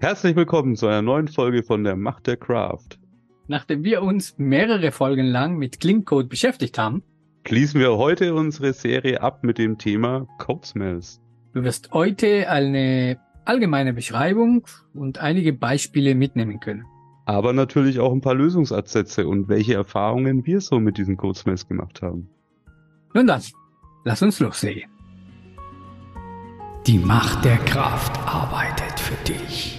Herzlich willkommen zu einer neuen Folge von der Macht der Craft. Nachdem wir uns mehrere Folgen lang mit Clean beschäftigt haben, schließen wir heute unsere Serie ab mit dem Thema Code Smells. Du wirst heute eine allgemeine Beschreibung und einige Beispiele mitnehmen können. Aber natürlich auch ein paar Lösungsansätze und welche Erfahrungen wir so mit diesen Code Smells gemacht haben. Nun dann, lass uns loslegen. Die Macht der Kraft arbeitet für dich.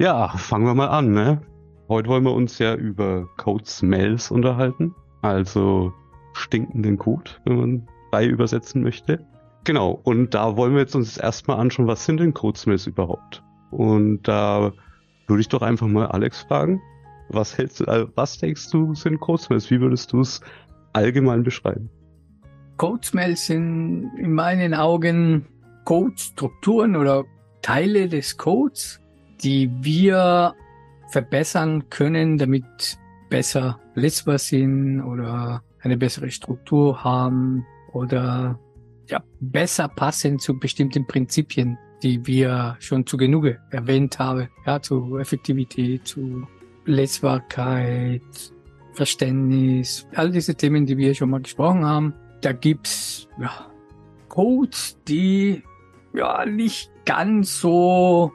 Ja, fangen wir mal an, ne? Heute wollen wir uns ja über Code Smells unterhalten, also stinkenden Code, wenn man frei übersetzen möchte. Genau, und da wollen wir jetzt uns erstmal anschauen, was sind denn Code Smells überhaupt? Und da würde ich doch einfach mal Alex fragen, was hältst du, äh, was denkst du sind Code Smells? Wie würdest du es allgemein beschreiben? Code Smells sind in meinen Augen Code-Strukturen oder Teile des Codes, die wir verbessern können, damit besser lesbar sind oder eine bessere Struktur haben oder ja, besser passen zu bestimmten Prinzipien, die wir schon zu Genüge erwähnt haben. Ja, zu Effektivität, zu Lesbarkeit, Verständnis, all diese Themen, die wir schon mal gesprochen haben. Da gibt's ja, Codes, die ja nicht ganz so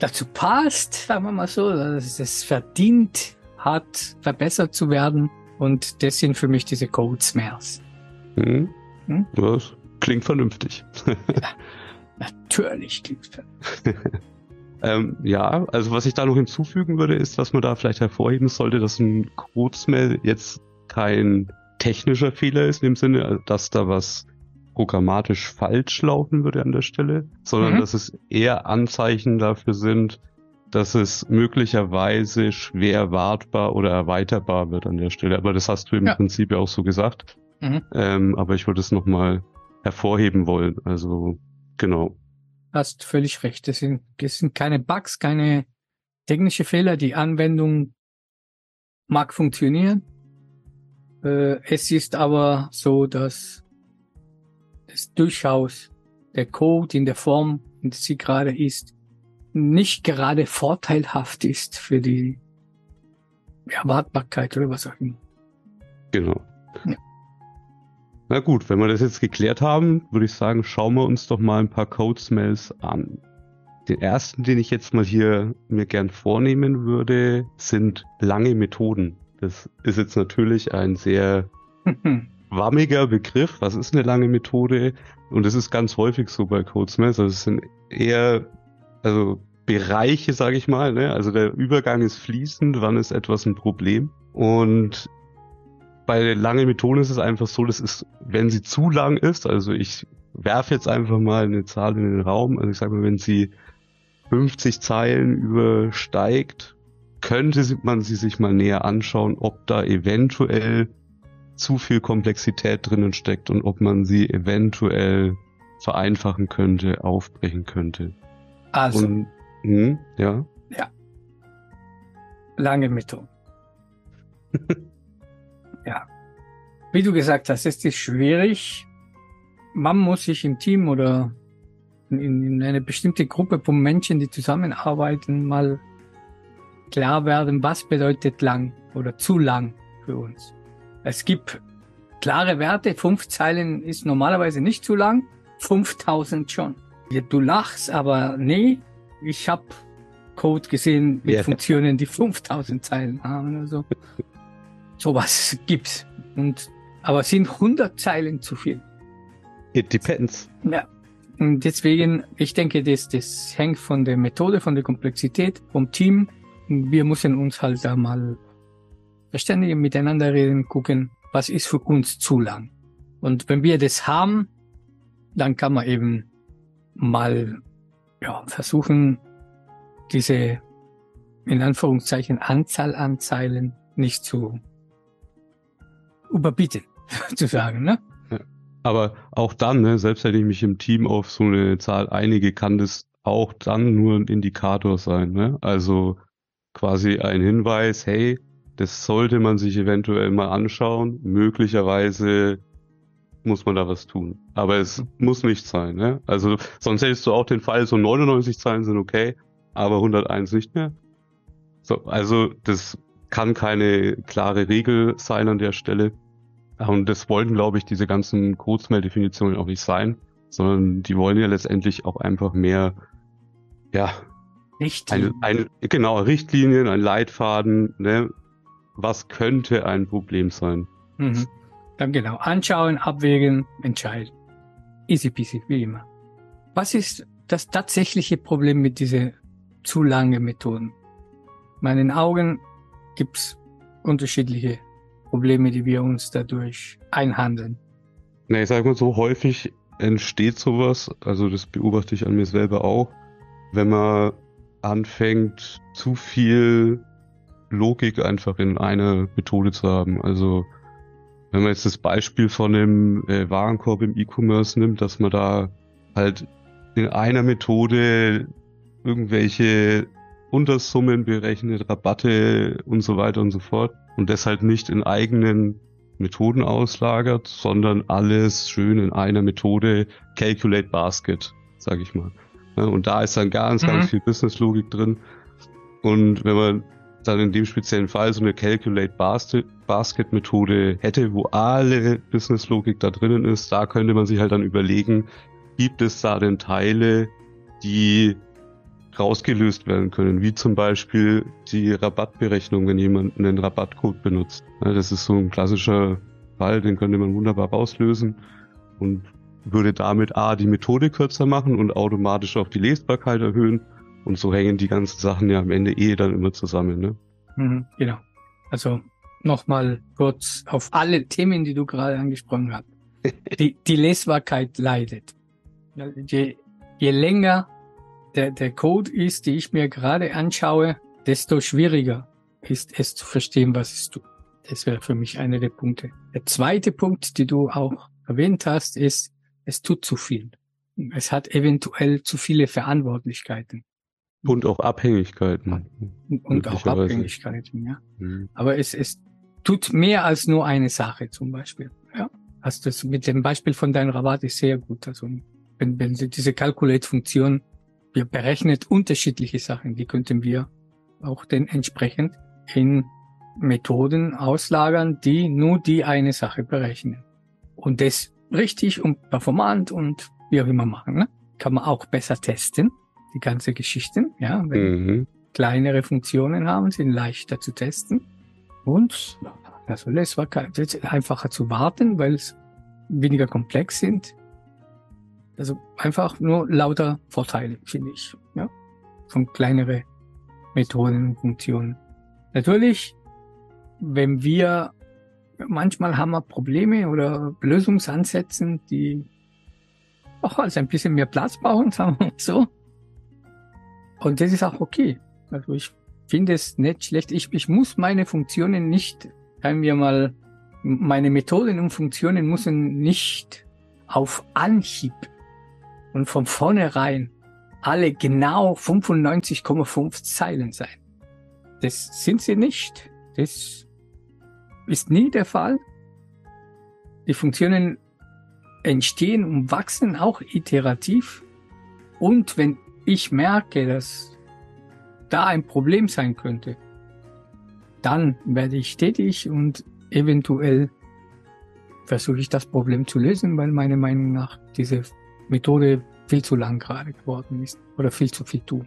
dazu passt, sagen wir mal so, dass es verdient hat, verbessert zu werden. Und das sind für mich diese Code Smells. Hm. Hm? Das klingt vernünftig. ja, natürlich klingt vernünftig. ähm, ja, also was ich da noch hinzufügen würde, ist, dass man da vielleicht hervorheben sollte, dass ein Code Smell jetzt kein technischer Fehler ist, in dem Sinne, dass da was programmatisch falsch laufen würde an der Stelle, sondern mhm. dass es eher Anzeichen dafür sind, dass es möglicherweise schwer wartbar oder erweiterbar wird an der Stelle. Aber das hast du im ja. Prinzip ja auch so gesagt. Mhm. Ähm, aber ich würde es nochmal hervorheben wollen. Also genau. Hast völlig recht. Das sind, das sind keine Bugs, keine technische Fehler. Die Anwendung mag funktionieren. Äh, es ist aber so, dass es durchaus der Code in der Form, in der sie gerade ist, nicht gerade vorteilhaft ist für die Erwartbarkeit oder was auch immer. Genau. Ja. Na gut, wenn wir das jetzt geklärt haben, würde ich sagen, schauen wir uns doch mal ein paar Code Smells an. Den ersten, den ich jetzt mal hier mir gern vornehmen würde, sind lange Methoden. Das ist jetzt natürlich ein sehr wammiger Begriff. Was ist eine lange Methode? Und das ist ganz häufig so bei Codesmith. Also es sind eher, also Bereiche, sage ich mal. Ne? Also der Übergang ist fließend, wann ist etwas ein Problem? Und bei langen Methoden ist es einfach so, das ist, wenn sie zu lang ist, also ich werfe jetzt einfach mal eine Zahl in den Raum, also ich sage mal, wenn sie 50 Zeilen übersteigt, könnte man sie sich mal näher anschauen, ob da eventuell zu viel Komplexität drinnen steckt und ob man sie eventuell vereinfachen könnte, aufbrechen könnte. Also. Und, hm, ja. Ja. Lange Methode. ja. Wie du gesagt hast, ist es schwierig. Man muss sich im Team oder in, in eine bestimmte Gruppe von Menschen, die zusammenarbeiten, mal klar werden, was bedeutet lang oder zu lang für uns. Es gibt klare Werte. Fünf Zeilen ist normalerweise nicht zu lang. 5000 schon. Du lachst, aber nee, ich habe Code gesehen mit yeah. Funktionen, die 5000 Zeilen haben. Also sowas gibt's. Und aber sind 100 Zeilen zu viel? It depends. Ja. Und deswegen, ich denke, das, das hängt von der Methode, von der Komplexität, vom Team. Wir müssen uns halt da mal verständigen, miteinander reden, gucken, was ist für uns zu lang. Und wenn wir das haben, dann kann man eben mal ja, versuchen, diese in Anführungszeichen Anzahl an Zeilen nicht zu überbieten, zu sagen, ne? Aber auch dann, ne, selbst wenn ich mich im Team auf so eine Zahl einige, kann das auch dann nur ein Indikator sein, ne? Also quasi ein Hinweis, hey, das sollte man sich eventuell mal anschauen. Möglicherweise muss man da was tun. Aber es muss nicht sein, ne? Also sonst hättest du auch den Fall, so 99 Zeilen sind okay, aber 101 nicht mehr. So, also das kann keine klare Regel sein an der Stelle. Und das wollten, glaube ich, diese ganzen Codesmail-Definitionen auch nicht sein, sondern die wollen ja letztendlich auch einfach mehr, ja, Richtlinien. Ein, ein, genau, Richtlinien, ein Leitfaden, ne? Was könnte ein Problem sein? Mhm. Dann genau, anschauen, abwägen, entscheiden. Easy peasy, wie immer. Was ist das tatsächliche Problem mit diesen zu langen Methoden? meinen Augen gibt's unterschiedliche Probleme, die wir uns dadurch einhandeln. Na, ich sag mal so, häufig entsteht sowas, also das beobachte ich an mir selber auch, wenn man anfängt, zu viel Logik einfach in einer Methode zu haben. Also wenn man jetzt das Beispiel von dem äh, Warenkorb im E-Commerce nimmt, dass man da halt in einer Methode irgendwelche Untersummen berechnet, Rabatte und so weiter und so fort und deshalb nicht in eigenen Methoden auslagert, sondern alles schön in einer Methode Calculate Basket, sag ich mal. Ja, und da ist dann ganz, mhm. ganz viel Business-Logik drin. Und wenn man dann in dem speziellen Fall so eine Calculate Basket Methode hätte, wo alle Business-Logik da drinnen ist, da könnte man sich halt dann überlegen, gibt es da denn Teile, die rausgelöst werden können, wie zum Beispiel die Rabattberechnung, wenn jemand einen Rabattcode benutzt. Das ist so ein klassischer Fall, den könnte man wunderbar rauslösen und würde damit A, die Methode kürzer machen und automatisch auch die Lesbarkeit erhöhen. Und so hängen die ganzen Sachen ja am Ende eh dann immer zusammen. Ne? Mhm, genau. Also nochmal kurz auf alle Themen, die du gerade angesprochen hast. Die, die Lesbarkeit leidet. Je, je länger der, der Code ist, die ich mir gerade anschaue, desto schwieriger ist es zu verstehen, was es tut. Das wäre für mich einer der Punkte. Der zweite Punkt, die du auch erwähnt hast, ist, es tut zu viel. Es hat eventuell zu viele Verantwortlichkeiten. Und auch Abhängigkeiten. Und auch Abhängigkeiten, ja. Mhm. Aber es, es tut mehr als nur eine Sache zum Beispiel. Ja. Hast das mit dem Beispiel von deinem Rabatt ist sehr gut. Also wenn, wenn diese Calculate-Funktion wir berechnet unterschiedliche Sachen, die könnten wir auch dann entsprechend in Methoden auslagern, die nur die eine Sache berechnen. Und das richtig und performant und wie auch immer machen. Ne? Kann man auch besser testen, die ganze Geschichten. Ja, wenn mhm. kleinere Funktionen haben, sind leichter zu testen. Und also es war einfacher zu warten, weil es weniger komplex sind. Also einfach nur lauter Vorteile, finde ich. Ja? Von kleinere Methoden und Funktionen. Natürlich, wenn wir manchmal haben wir Probleme oder Lösungsansätze, die auch also ein bisschen mehr Platz brauchen, sagen wir mal so. Und das ist auch okay. Also ich finde es nicht schlecht. Ich, ich muss meine Funktionen nicht, sagen wir mal, meine Methoden und Funktionen müssen nicht auf Anhieb und von vornherein alle genau 95,5 Zeilen sein. Das sind sie nicht. Das ist nie der Fall. Die Funktionen entstehen und wachsen auch iterativ. Und wenn ich merke, dass da ein Problem sein könnte, dann werde ich tätig und eventuell versuche ich das Problem zu lösen, weil meiner Meinung nach diese Methode viel zu lang gerade geworden ist oder viel zu viel tun.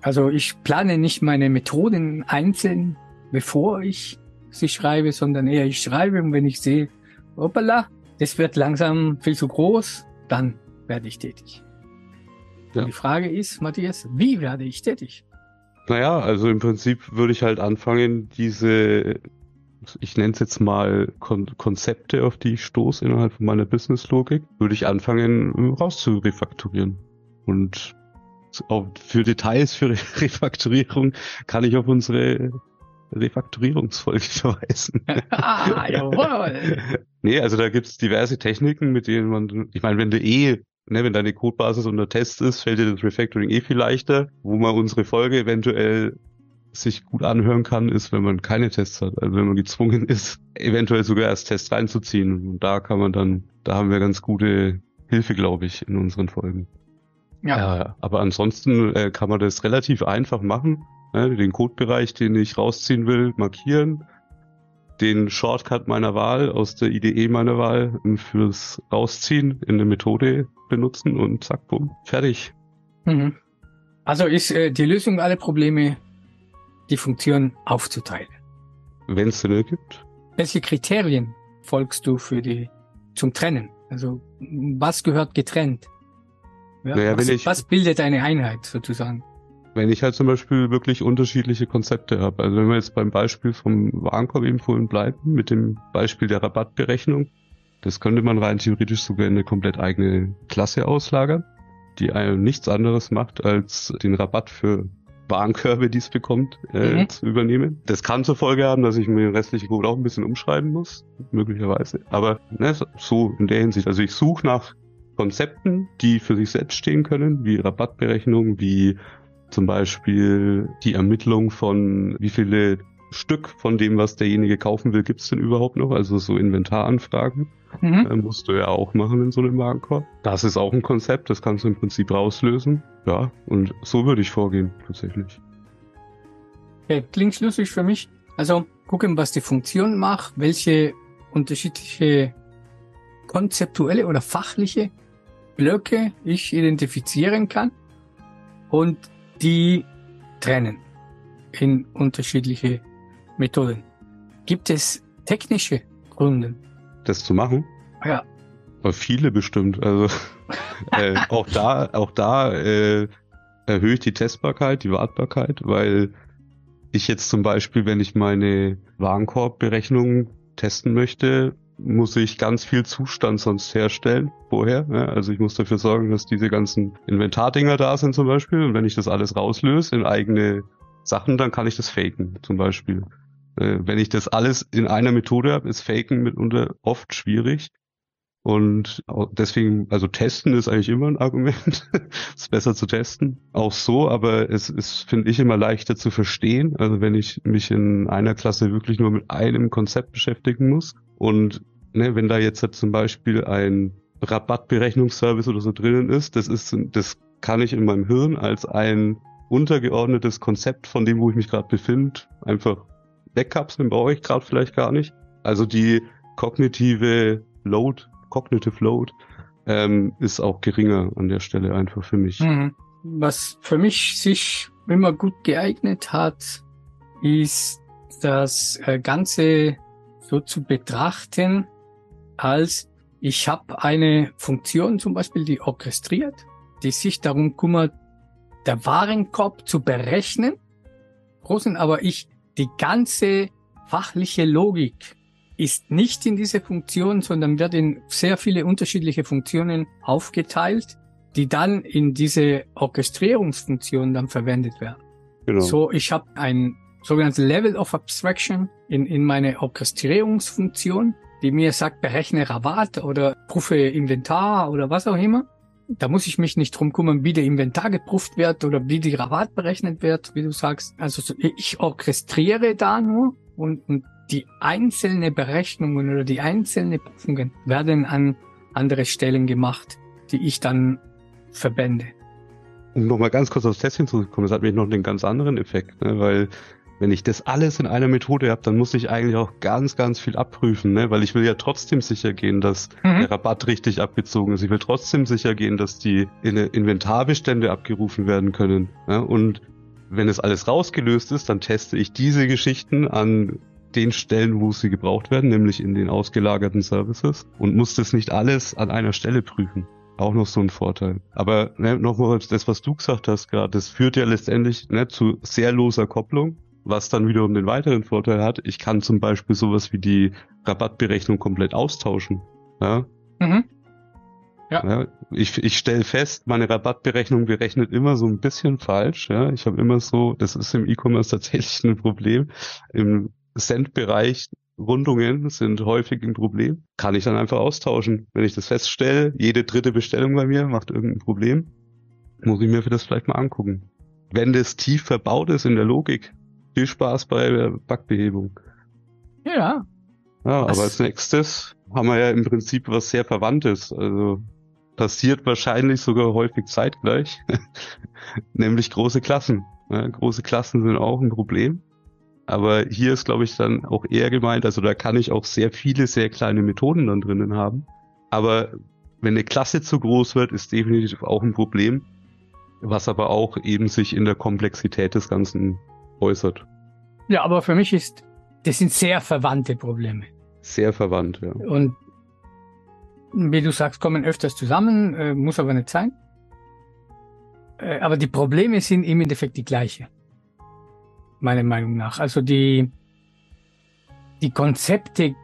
Also ich plane nicht meine Methoden einzeln, bevor ich sie schreibe, sondern eher ich schreibe und wenn ich sehe, hoppala, das wird langsam viel zu groß, dann werde ich tätig. Ja. Die Frage ist, Matthias, wie werde ich tätig? Naja, also im Prinzip würde ich halt anfangen, diese ich nenne es jetzt mal Kon Konzepte, auf die ich stoße innerhalb von meiner Business-Logik, würde ich anfangen rauszurefakturieren. Und für Details für Refakturierung kann ich auf unsere Refakturierungsfolge verweisen. ah, jawohl. nee, also da gibt's diverse Techniken, mit denen man, ich meine, wenn du eh, ne, wenn deine Codebasis unter Test ist, fällt dir das Refactoring eh viel leichter, wo man unsere Folge eventuell sich gut anhören kann, ist, wenn man keine Tests hat. Also wenn man gezwungen ist, eventuell sogar erst Tests reinzuziehen. Und da kann man dann, da haben wir ganz gute Hilfe, glaube ich, in unseren Folgen. Ja. Äh, aber ansonsten äh, kann man das relativ einfach machen. Ne? Den Codebereich, den ich rausziehen will, markieren. Den Shortcut meiner Wahl aus der IDE meiner Wahl fürs Rausziehen in der Methode benutzen und zack, bumm, fertig. Mhm. Also ist äh, die Lösung aller Probleme, die Funktion aufzuteilen. Wenn es denn gibt. Welche Kriterien folgst du für die zum Trennen? Also was gehört getrennt? Ja, naja, was, ich, was bildet eine Einheit sozusagen? Wenn ich halt zum Beispiel wirklich unterschiedliche Konzepte habe. Also wenn wir jetzt beim Beispiel vom Warenkorb eben vorhin bleiben, mit dem Beispiel der Rabattberechnung, das könnte man rein theoretisch sogar in eine komplett eigene Klasse auslagern, die einem nichts anderes macht, als den Rabatt für Warenkörbe, die es bekommt, äh, mhm. zu übernehmen. Das kann zur Folge haben, dass ich mir den restlichen Code auch ein bisschen umschreiben muss, möglicherweise. Aber ne, so in der Hinsicht. Also ich suche nach Konzepten, die für sich selbst stehen können, wie Rabattberechnung, wie zum Beispiel die Ermittlung von wie viele Stück von dem, was derjenige kaufen will, gibt's denn überhaupt noch? Also so Inventaranfragen mhm. äh, musst du ja auch machen in so einem Warenkorb. Das ist auch ein Konzept, das kannst du im Prinzip rauslösen. Ja, und so würde ich vorgehen, tatsächlich. Okay, klingt schlüssig für mich. Also gucken, was die Funktion macht, welche unterschiedliche konzeptuelle oder fachliche Blöcke ich identifizieren kann und die trennen in unterschiedliche Methoden. Gibt es technische Gründe? Das zu machen? Ja. Viele bestimmt. Also äh, auch da, auch da äh, erhöhe ich die Testbarkeit, die Wartbarkeit, weil ich jetzt zum Beispiel, wenn ich meine Warenkorbberechnung testen möchte, muss ich ganz viel Zustand sonst herstellen vorher. Ja? Also ich muss dafür sorgen, dass diese ganzen Inventardinger da sind zum Beispiel. Und wenn ich das alles rauslöse in eigene Sachen, dann kann ich das faken zum Beispiel. Äh, wenn ich das alles in einer Methode habe, ist Faken mitunter oft schwierig. Und deswegen, also testen ist eigentlich immer ein Argument. ist besser zu testen. Auch so, aber es ist, finde ich, immer leichter zu verstehen. Also wenn ich mich in einer Klasse wirklich nur mit einem Konzept beschäftigen muss. Und ne, wenn da jetzt zum Beispiel ein Rabattberechnungsservice oder so drinnen ist, das ist, das kann ich in meinem Hirn als ein untergeordnetes Konzept von dem, wo ich mich gerade befinde, einfach wegkapseln, brauche ich gerade vielleicht gar nicht. Also die kognitive Load, Cognitive Load, ähm, ist auch geringer an der Stelle einfach für mich. Mhm. Was für mich sich immer gut geeignet hat, ist das äh, Ganze so zu betrachten, als ich habe eine Funktion zum Beispiel, die orchestriert, die sich darum kümmert, der Warenkorb zu berechnen. Großen, aber ich die ganze fachliche Logik ist nicht in diese Funktion, sondern wird in sehr viele unterschiedliche Funktionen aufgeteilt, die dann in diese Orchestrierungsfunktion dann verwendet werden. Genau. So, ich habe ein sogenanntes Level of Abstraction in, in meine Orchestrierungsfunktion, die mir sagt, berechne Rabatt oder prüfe Inventar oder was auch immer. Da muss ich mich nicht drum kümmern, wie der Inventar geprüft wird oder wie die Rabatt berechnet wird, wie du sagst. Also ich orchestriere da nur und, und die einzelnen Berechnungen oder die einzelnen Prüfungen werden an andere Stellen gemacht, die ich dann verbände. Um nochmal ganz kurz aufs Testing zurückzukommen, das hat nämlich noch einen ganz anderen Effekt, ne? weil wenn ich das alles in einer Methode habe, dann muss ich eigentlich auch ganz, ganz viel abprüfen, ne? weil ich will ja trotzdem sicher gehen, dass mhm. der Rabatt richtig abgezogen ist. Ich will trotzdem sicher gehen, dass die Inventarbestände abgerufen werden können. Ja? Und wenn es alles rausgelöst ist, dann teste ich diese Geschichten an den Stellen, wo sie gebraucht werden, nämlich in den ausgelagerten Services und muss das nicht alles an einer Stelle prüfen. Auch noch so ein Vorteil. Aber ne, nochmal das, was du gesagt hast gerade, das führt ja letztendlich ne, zu sehr loser Kopplung was dann wiederum den weiteren Vorteil hat, ich kann zum Beispiel sowas wie die Rabattberechnung komplett austauschen. Ja. Mhm. Ja. ja. ich ich stelle fest, meine Rabattberechnung berechnet immer so ein bisschen falsch. Ja. Ich habe immer so, das ist im E-Commerce tatsächlich ein Problem. Im Cent-Bereich Rundungen sind häufig ein Problem. Kann ich dann einfach austauschen. Wenn ich das feststelle, jede dritte Bestellung bei mir macht irgendein Problem, muss ich mir für das vielleicht mal angucken. Wenn das tief verbaut ist in der Logik, Viel Spaß bei der Backbehebung. Ja. Ja, Was? aber als nächstes haben wir ja im Prinzip was sehr Verwandtes. Also passiert wahrscheinlich sogar häufig zeitgleich, nämlich große Klassen. Ja, große Klassen sind auch ein Problem. Aber hier ist, glaube ich, dann auch eher gemeint, also da kann ich auch sehr viele, sehr kleine Methoden dann drinnen haben. Aber wenn eine Klasse zu groß wird, ist definitiv auch ein Problem, was aber auch eben sich in der Komplexität des Ganzen äußert. Ja, aber für mich ist, das sind sehr verwandte Probleme. Sehr verwandt, ja. Und wie du sagst, kommen öfters zusammen, äh, muss aber nicht sein. Äh, aber die Probleme sind im Endeffekt die gleiche. Meiner Meinung nach. Also die, die Konzepte,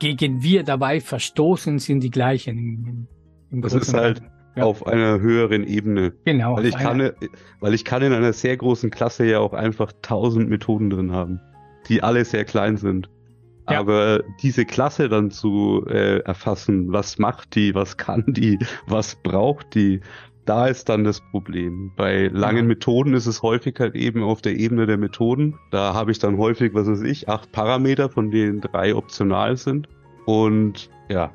gegen wir dabei verstoßen, sind die gleichen. Im, im Das ist halt Ganzen. Ja. auf einer höheren Ebene. Genau. Weil ich, kann, weil ich kann in einer sehr großen Klasse ja auch einfach tausend Methoden drin haben, die alle sehr klein sind. Ja. Aber diese Klasse dann zu äh, erfassen, was macht die, was kann die, was braucht die, da ist dann das Problem. Bei langen. Methoden ist es häufig halt eben auf der Ebene der Methoden. Da habe ich dann häufig, was weiß ich, acht Parameter, von denen drei optional sind. Und ja,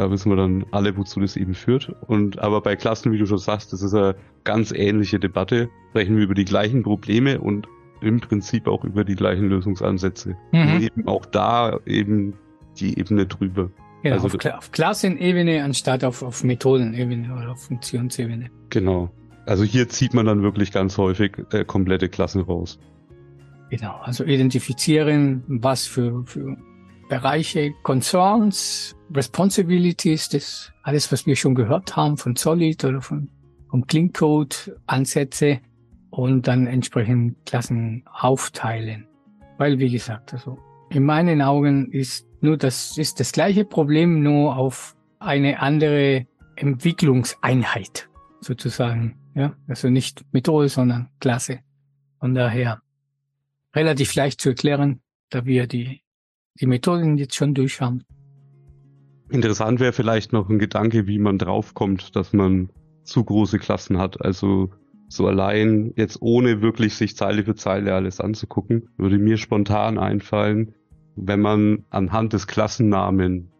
da wissen wir dann alle, wozu das eben führt. Und aber bei Klassen, wie du schon sagst, das ist eine ganz ähnliche Debatte. Sprechen wir über die gleichen Probleme und im Prinzip auch über die gleichen Lösungsansätze. Mhm. eben auch da eben die Ebene drüber. Genau, also auf, Kla auf Klassenebene anstatt auf, auf Methodenebene oder auf Funktionsebene. Genau. Also hier zieht man dann wirklich ganz häufig äh, komplette Klassen raus. Genau, also identifizieren, was für, für Bereiche, Concerns, Responsibilities, das alles, was wir schon gehört haben von Solid oder von, vom Clean Code, Ansätze und dann entsprechend Klassen aufteilen. Weil, wie gesagt, also in meinen Augen ist nur das, ist das gleiche Problem nur auf eine andere Entwicklungseinheit sozusagen. Ja, also nicht Methode, sondern Klasse. Von daher relativ leicht zu erklären, da wir die, die Methoden jetzt schon durch haben. Interessant wäre vielleicht noch ein Gedanke, wie man draufkommt, dass man zu große Klassen hat. Also so allein jetzt ohne wirklich sich Zeile für Zeile alles anzugucken, würde mir spontan einfallen, wenn man anhand des Klassennamen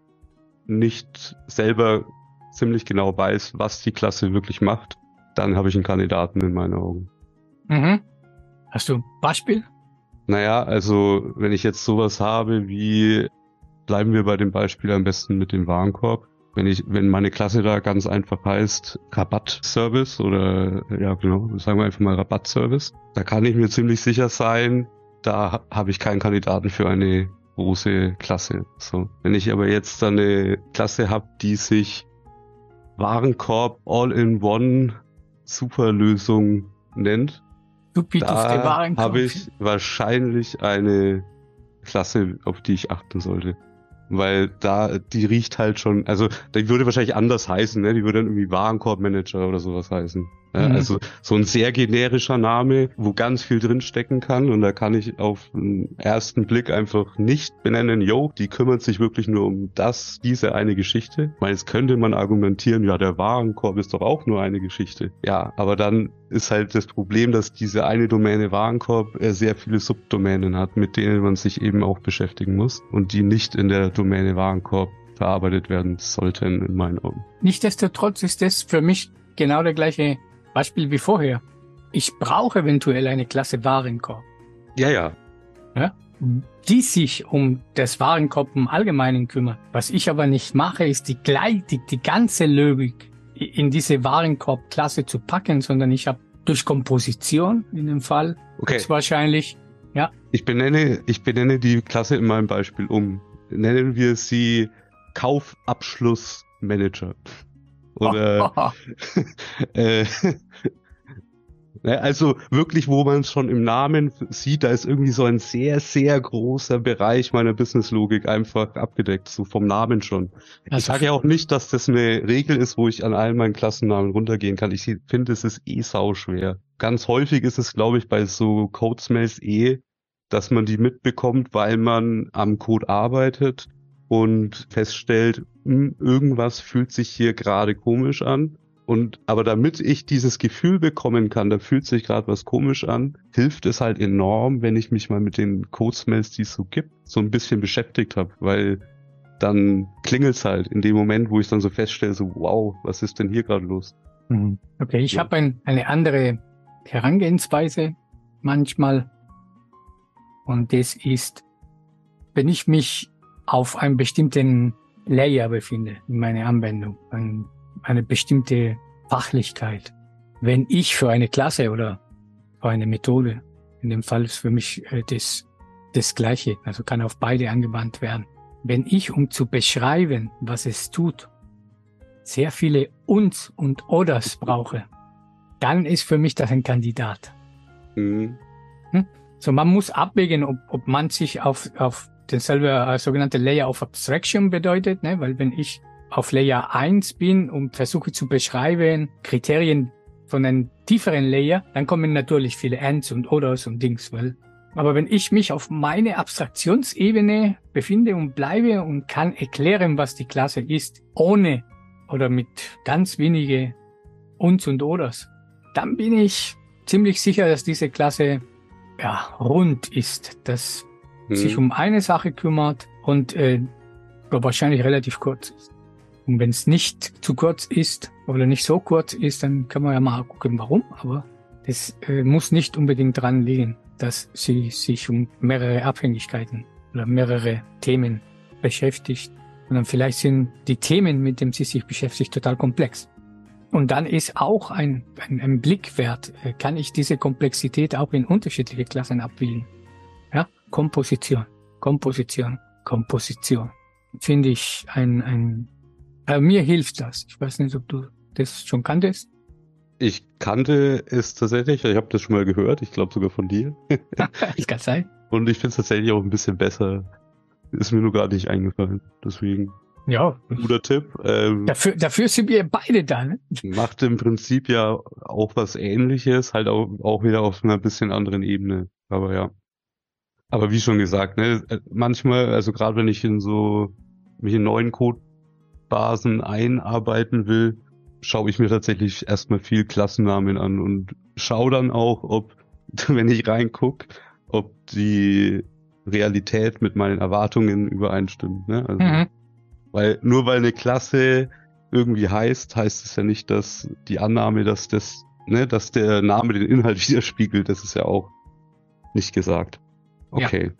nicht selber ziemlich genau weiß, was die Klasse wirklich macht, dann habe ich einen Kandidaten in meinen Augen. Mhm. Hast du ein Beispiel? Naja, also wenn ich jetzt sowas habe wie, bleiben wir bei dem Beispiel am besten mit dem Warenkorb. Wenn ich, wenn meine Klasse da ganz einfach heißt Rabattservice oder ja genau, sagen wir einfach mal Rabattservice, da kann ich mir ziemlich sicher sein, da ha- habe ich keinen Kandidaten für eine große Klasse. So, wenn ich aber jetzt dann eine Klasse habe, die sich Warenkorb All-in-One Superlösung nennt, Auf der da Warenkorb. habe ich wahrscheinlich eine Klasse, auf die ich achten sollte. Weil da, die riecht halt schon, also die würde wahrscheinlich anders heißen, ne? Die würde dann irgendwie Warenkorbmanager oder sowas heißen. Mhm. Also so ein sehr generischer Name, wo ganz viel drinstecken kann und da kann ich auf den ersten Blick einfach nicht benennen, yo, die kümmert sich wirklich nur um das, diese eine Geschichte. Ich meine, jetzt könnte man argumentieren, ja, der Warenkorb ist doch auch nur eine Geschichte. Ja, aber dann ist halt das Problem, dass diese eine Domäne Warenkorb sehr viele Subdomänen hat, mit denen man sich eben auch beschäftigen muss und die nicht in der Domäne Warenkorb verarbeitet werden sollten, in meinen Augen. Nichtsdestotrotz ist das für mich genau der gleiche Beispiel wie vorher. Ich brauche eventuell eine Klasse Warenkorb, Ja, ja. die sich um das Warenkorb im Allgemeinen kümmert. Was ich aber nicht mache, ist die, gleich, die, die ganze Logik in diese Warenkorb-Klasse zu packen, sondern ich habe durch Komposition in dem Fall Okay. wahrscheinlich, Ich benenne, ich benenne die Klasse in meinem Beispiel um. Nennen wir sie Kaufabschlussmanager. Oder äh, ne, also wirklich, wo man es schon im Namen sieht, da ist irgendwie so ein sehr, sehr großer Bereich meiner Businesslogik einfach abgedeckt, so vom Namen schon. ich Also- sage ja auch nicht, dass das eine Regel ist, wo ich an allen meinen Klassennamen runtergehen kann. Ich finde, es ist eh sau schwer. Ganz häufig ist es, glaube ich, bei so Codesmells eh, dass man die mitbekommt, weil man am Code arbeitet und feststellt, hm, irgendwas fühlt sich hier gerade komisch an Und aber damit ich dieses Gefühl bekommen kann, da fühlt sich gerade was komisch an, hilft es halt enorm, wenn ich mich mal mit den Code-Smells, die es so gibt, so ein bisschen beschäftigt habe, weil dann klingelt's halt in dem Moment, wo ich dann so feststelle, so wow, was ist denn hier gerade los? Mhm. Okay, ich Ja. habe ein, eine andere Herangehensweise manchmal. Und das ist, wenn ich mich auf einem bestimmten Layer befinde in meiner Anwendung, ein, eine bestimmte Fachlichkeit. Wenn ich für eine Klasse oder für eine Methode, in dem Fall ist für mich äh, das, das Gleiche, also kann auf beide angewandt werden. Wenn ich, um zu beschreiben, was es tut, sehr viele uns und oders brauche, dann ist für mich das ein Kandidat. Mhm. So, man muss abwägen, ob, ob man sich auf, auf denselbe äh, sogenannte Layer of Abstraction bedeutet, ne? weil wenn ich auf Layer 1 bin und versuche zu beschreiben Kriterien von einem tieferen Layer, dann kommen natürlich viele Ands und Oders und Dings, weil aber wenn ich mich auf meine Abstraktionsebene befinde und bleibe und kann erklären, was die Klasse ist, ohne oder mit ganz wenige Uns und Oders, dann bin ich ziemlich sicher, dass diese Klasse ja, rund ist, dass Mhm. sich um eine Sache kümmert und äh, wahrscheinlich relativ kurz ist. Und wenn es nicht zu kurz ist oder nicht so kurz ist, dann kann man ja mal gucken, warum. Aber das äh, muss nicht unbedingt dran liegen, dass sie sich um mehrere Abhängigkeiten oder mehrere Themen beschäftigt, sondern vielleicht sind die Themen, mit denen sie sich beschäftigt, total komplex. Und dann ist auch ein, ein, ein Blick wert, äh, kann ich diese Komplexität auch in unterschiedliche Klassen abbilden. Komposition, Komposition, Komposition. Finde ich ein, ein, äh, mir hilft das. Ich weiß nicht, ob du das schon kanntest. Ich kannte es tatsächlich, ich habe das schon mal gehört, ich glaube sogar von dir. Ich kann sein. Und ich finde es tatsächlich auch ein bisschen besser. Ist mir nur gerade nicht eingefallen. Deswegen, Ja. guter Tipp. Ähm, Dafür, dafür sind wir beide da, ne? macht im Prinzip ja auch was ähnliches, halt auch, auch wieder auf einer bisschen anderen Ebene. Aber ja. Aber wie schon gesagt, ne, äh, manchmal, also gerade wenn ich in so mich in neuen Codebasen einarbeiten will, schaue ich mir tatsächlich erstmal viel Klassennamen an und schaue dann auch, ob, wenn ich reinguck, ob die Realität mit meinen Erwartungen übereinstimmt. Ne? Also, Mhm. weil nur weil eine Klasse irgendwie heißt, heißt es ja nicht, dass die Annahme, dass das, ne, dass der Name den Inhalt widerspiegelt, das ist ja auch nicht gesagt. Ja. Okay.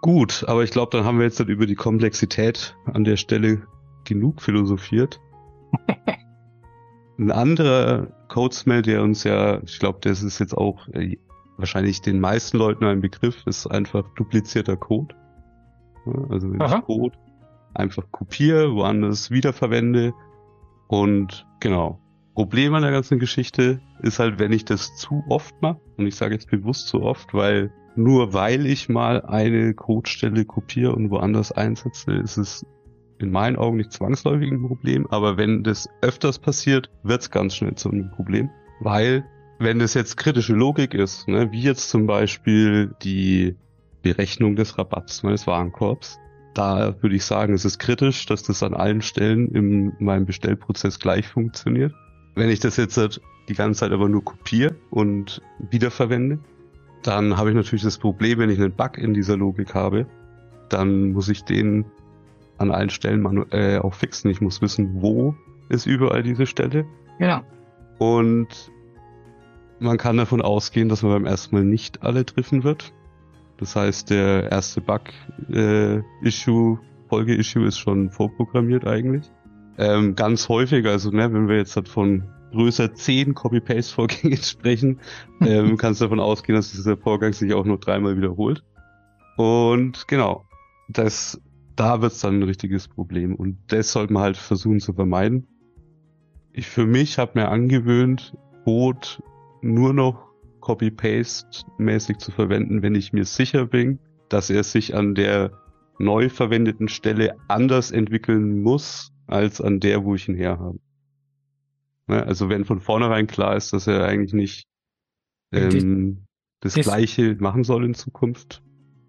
Gut, aber ich glaube, dann haben wir jetzt dann über die Komplexität an der Stelle genug philosophiert. Ein anderer Codesmell, der uns ja, ich glaube, das ist jetzt auch äh, wahrscheinlich den meisten Leuten ein Begriff, ist einfach duplizierter Code. Ja, Also wenn Aha. ich Code einfach kopiere, woanders wiederverwende und genau. Problem an der ganzen Geschichte ist halt, wenn ich das zu oft mache, und ich sage jetzt bewusst zu oft, weil nur weil ich mal eine Codestelle kopiere und woanders einsetze, ist es in meinen Augen nicht zwangsläufig ein Problem, aber wenn das öfters passiert, wird es ganz schnell zu einem Problem, weil wenn das jetzt kritische Logik ist, ne, wie jetzt zum Beispiel die Berechnung des Rabatts meines Warenkorbs, da würde ich sagen, es ist kritisch, dass das an allen Stellen in meinem Bestellprozess gleich funktioniert. Wenn ich das jetzt halt die ganze Zeit aber nur kopiere und wiederverwende, dann habe ich natürlich das Problem, wenn ich einen Bug in dieser Logik habe, dann muss ich den an allen Stellen manu äh, auch fixen. Ich muss wissen, wo ist überall diese Stelle. Genau. Und man kann davon ausgehen, dass man beim ersten Mal nicht alle treffen wird. Das heißt, der erste Bug-Issue, Folge-Issue ist schon vorprogrammiert eigentlich. Ähm, ganz häufig, also ne, wenn wir jetzt halt von größer 10 Copy-Paste-Vorgängen sprechen, ähm, kannst davon ausgehen, dass dieser Vorgang sich auch nur dreimal wiederholt. Und genau, das, da wird's dann ein richtiges Problem. Und das sollte man halt versuchen zu vermeiden. Ich für mich habe mir angewöhnt, Code nur noch Copy-Paste-mäßig zu verwenden, wenn ich mir sicher bin, dass er sich an der neu verwendeten Stelle anders entwickeln muss, als an der, wo ich ihn her habe. Ne, Also wenn von vornherein klar ist, dass er eigentlich nicht ähm, das, das- Gleiche machen soll in Zukunft.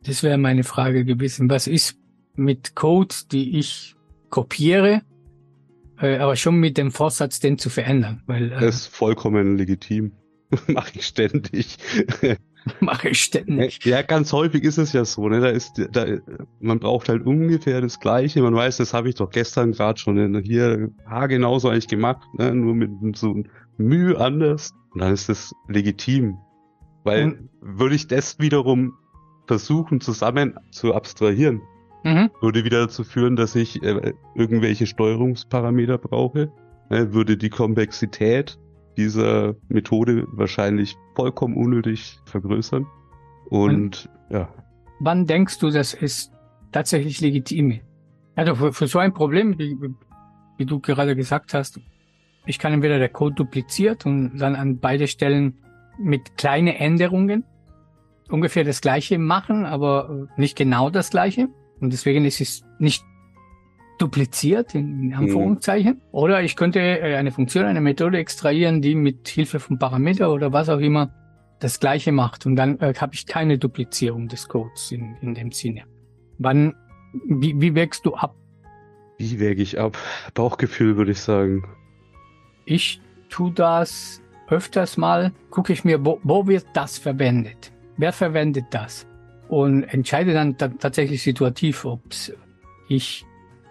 Das wäre meine Frage gewesen. Was ist mit Code, die ich kopiere, äh, aber schon mit dem Vorsatz, den zu verändern. Weil, äh, Das ist vollkommen legitim. Mache ich ständig. mache ich ständig. Ja, ganz häufig ist es ja so, ne? Da ist, da, man braucht halt ungefähr das Gleiche. Man weiß, das habe ich doch gestern gerade schon in, hier haargenauso eigentlich gemacht, ne? Nur mit so Mühe anders. Und dann ist das legitim. Weil Und- würde ich das wiederum versuchen zusammen zu abstrahieren, Mhm. würde wieder dazu führen, dass ich äh, irgendwelche Steuerungsparameter brauche, ne? würde die Komplexität dieser Methode wahrscheinlich vollkommen unnötig vergrößern. Und ja, Wann denkst du, das ist tatsächlich legitim? Also für, für so ein Problem, wie, wie du gerade gesagt hast, ich kann entweder der Code dupliziert und dann an beide Stellen mit kleinen Änderungen ungefähr das gleiche machen, aber nicht genau das gleiche. Und deswegen ist es nicht dupliziert, in, in Anführungszeichen. Oder ich könnte äh, eine Funktion, eine Methode extrahieren, die mit Hilfe von Parameter oder was auch immer das gleiche macht. Und dann äh, habe ich keine Duplizierung des Codes in, in dem Sinne. Wann, wie, wie wägst du ab? wie wäge ich ab? Bauchgefühl würde ich sagen. Ich tu das öfters mal, gucke ich mir, wo, wo wird das verwendet? Wer verwendet das? Und entscheide dann ta- tatsächlich situativ, ob ich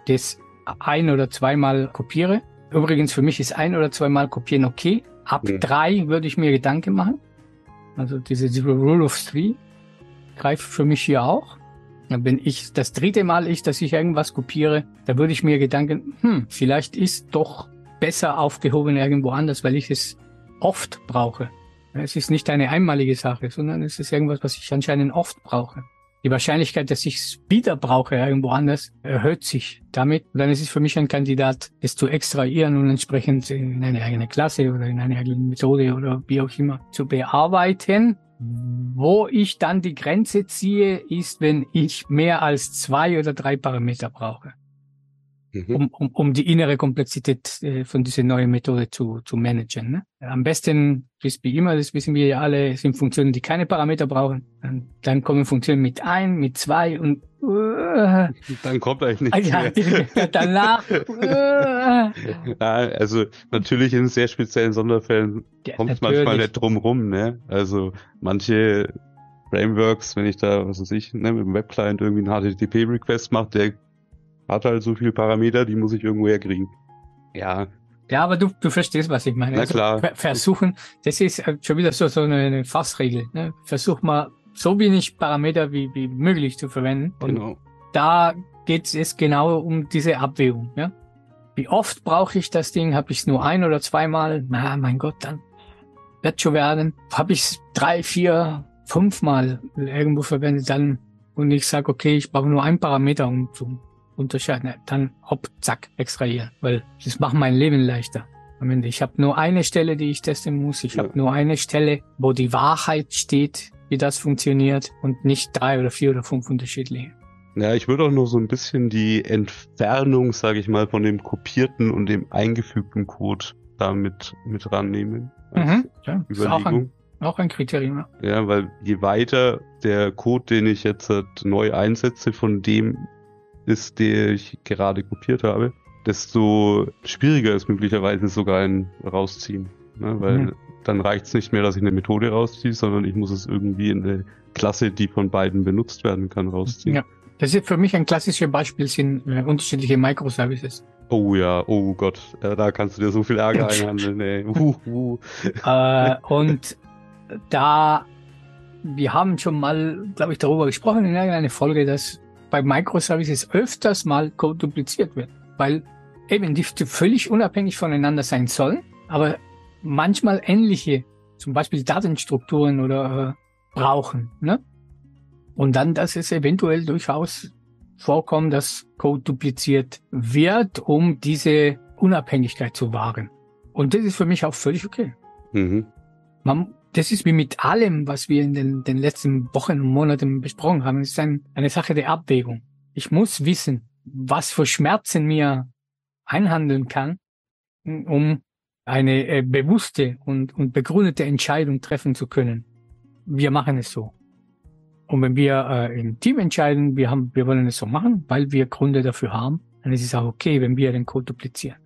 das ein oder zweimal kopiere. Übrigens, für mich ist ein oder zweimal kopieren okay. Ab Mhm. drei würde ich mir Gedanken machen. Also diese Zero Rule of Three greift für mich hier auch. Und Wenn ich das dritte Mal ich, dass ich irgendwas kopiere, da würde ich mir Gedanken, hm, vielleicht ist doch besser aufgehoben irgendwo anders, weil ich es oft brauche. Es ist nicht eine einmalige Sache, sondern es ist irgendwas, was ich anscheinend oft brauche. Die Wahrscheinlichkeit, dass ich es wieder brauche irgendwo anders, erhöht sich damit. Und dann ist es für mich ein Kandidat, es zu extrahieren und entsprechend in eine eigene Klasse oder in eine eigene Methode oder wie auch immer zu bearbeiten. Wo ich dann die Grenze ziehe, ist, wenn ich mehr als zwei oder drei Parameter brauche Mhm. um, um, um die innere Komplexität äh, von dieser neuen Methode zu, zu managen. Ne? Am besten ist wie immer, das wissen wir ja alle, sind Funktionen, die keine Parameter brauchen. Dann, dann kommen Funktionen mit ein, mit zwei und äh, Dann kommt eigentlich nichts ja, mehr. danach äh, Ja, also natürlich in sehr speziellen Sonderfällen ja, kommt es manchmal nicht drum rum, ne? Also manche Frameworks, wenn ich da, was weiß ich, ne, mit dem Webclient irgendwie einen HTTP-Request mache, der hat halt so viele Parameter, die muss ich irgendwo herkriegen. Ja, Ja, aber du, du verstehst, was ich meine. Na Also, klar. ver- Versuchen, das ist äh, schon wieder so, so eine, eine Fassregel. Ne? Versuch mal so wenig Parameter wie, wie möglich zu verwenden. Und genau. da geht es genau um diese Abwägung. Ja? Wie oft brauche ich das Ding? Habe ich es nur ein oder zweimal? Na, mein Gott, dann wird schon werden. Habe ich es drei, vier, fünfmal irgendwo verwendet, dann und ich sage, okay, ich brauche nur einen Parameter, um zu unterscheiden, dann hopp, zack, extrahieren, weil das macht mein Leben leichter. Am Ende, ich habe nur eine Stelle, die ich testen muss. Ich Ja. habe nur eine Stelle, wo die Wahrheit steht, wie das funktioniert und nicht drei oder vier oder fünf unterschiedliche. Ja, ich würde auch nur so ein bisschen die Entfernung, sage ich mal, von dem kopierten und dem eingefügten Code damit mit rannehmen. Mhm. Ja, ist auch ein, Überlegung. auch ein Kriterium. ja. Ja, weil je weiter der Code, den ich jetzt neu einsetze, von dem ist, der ich gerade kopiert habe, desto schwieriger ist möglicherweise sogar ein rausziehen. Ne? Weil Mhm. dann reicht es nicht mehr, dass ich eine Methode rausziehe, sondern ich muss es irgendwie in eine Klasse, die von beiden benutzt werden kann, rausziehen. Ja. Das ist für mich ein klassisches Beispiel, sind äh, unterschiedliche Microservices. Oh ja, oh Gott, äh, da kannst du dir so viel Ärger einhandeln, ey. Uh, uh. äh, und da, wir haben schon mal, glaube ich, darüber gesprochen in irgendeiner Folge, dass bei Microservices öfters mal Code dupliziert wird, weil eben die völlig unabhängig voneinander sein sollen, aber manchmal ähnliche, zum Beispiel Datenstrukturen oder äh, brauchen. Ne? Und dann, dass es eventuell durchaus vorkommt, dass Code dupliziert wird, um diese Unabhängigkeit zu wahren. Und das ist für mich auch völlig okay. Mhm. Man, das ist wie mit allem, was wir in den, den letzten Wochen und Monaten besprochen haben. Es ist ein, eine Sache der Abwägung. Ich muss wissen, was für Schmerzen mir einhandeln kann, um eine äh, bewusste und, und begründete Entscheidung treffen zu können. Wir machen es so. Und wenn wir äh, im Team entscheiden, wir haben, wir wollen es so machen, weil wir Gründe dafür haben, dann ist es auch okay, wenn wir den Code duplizieren.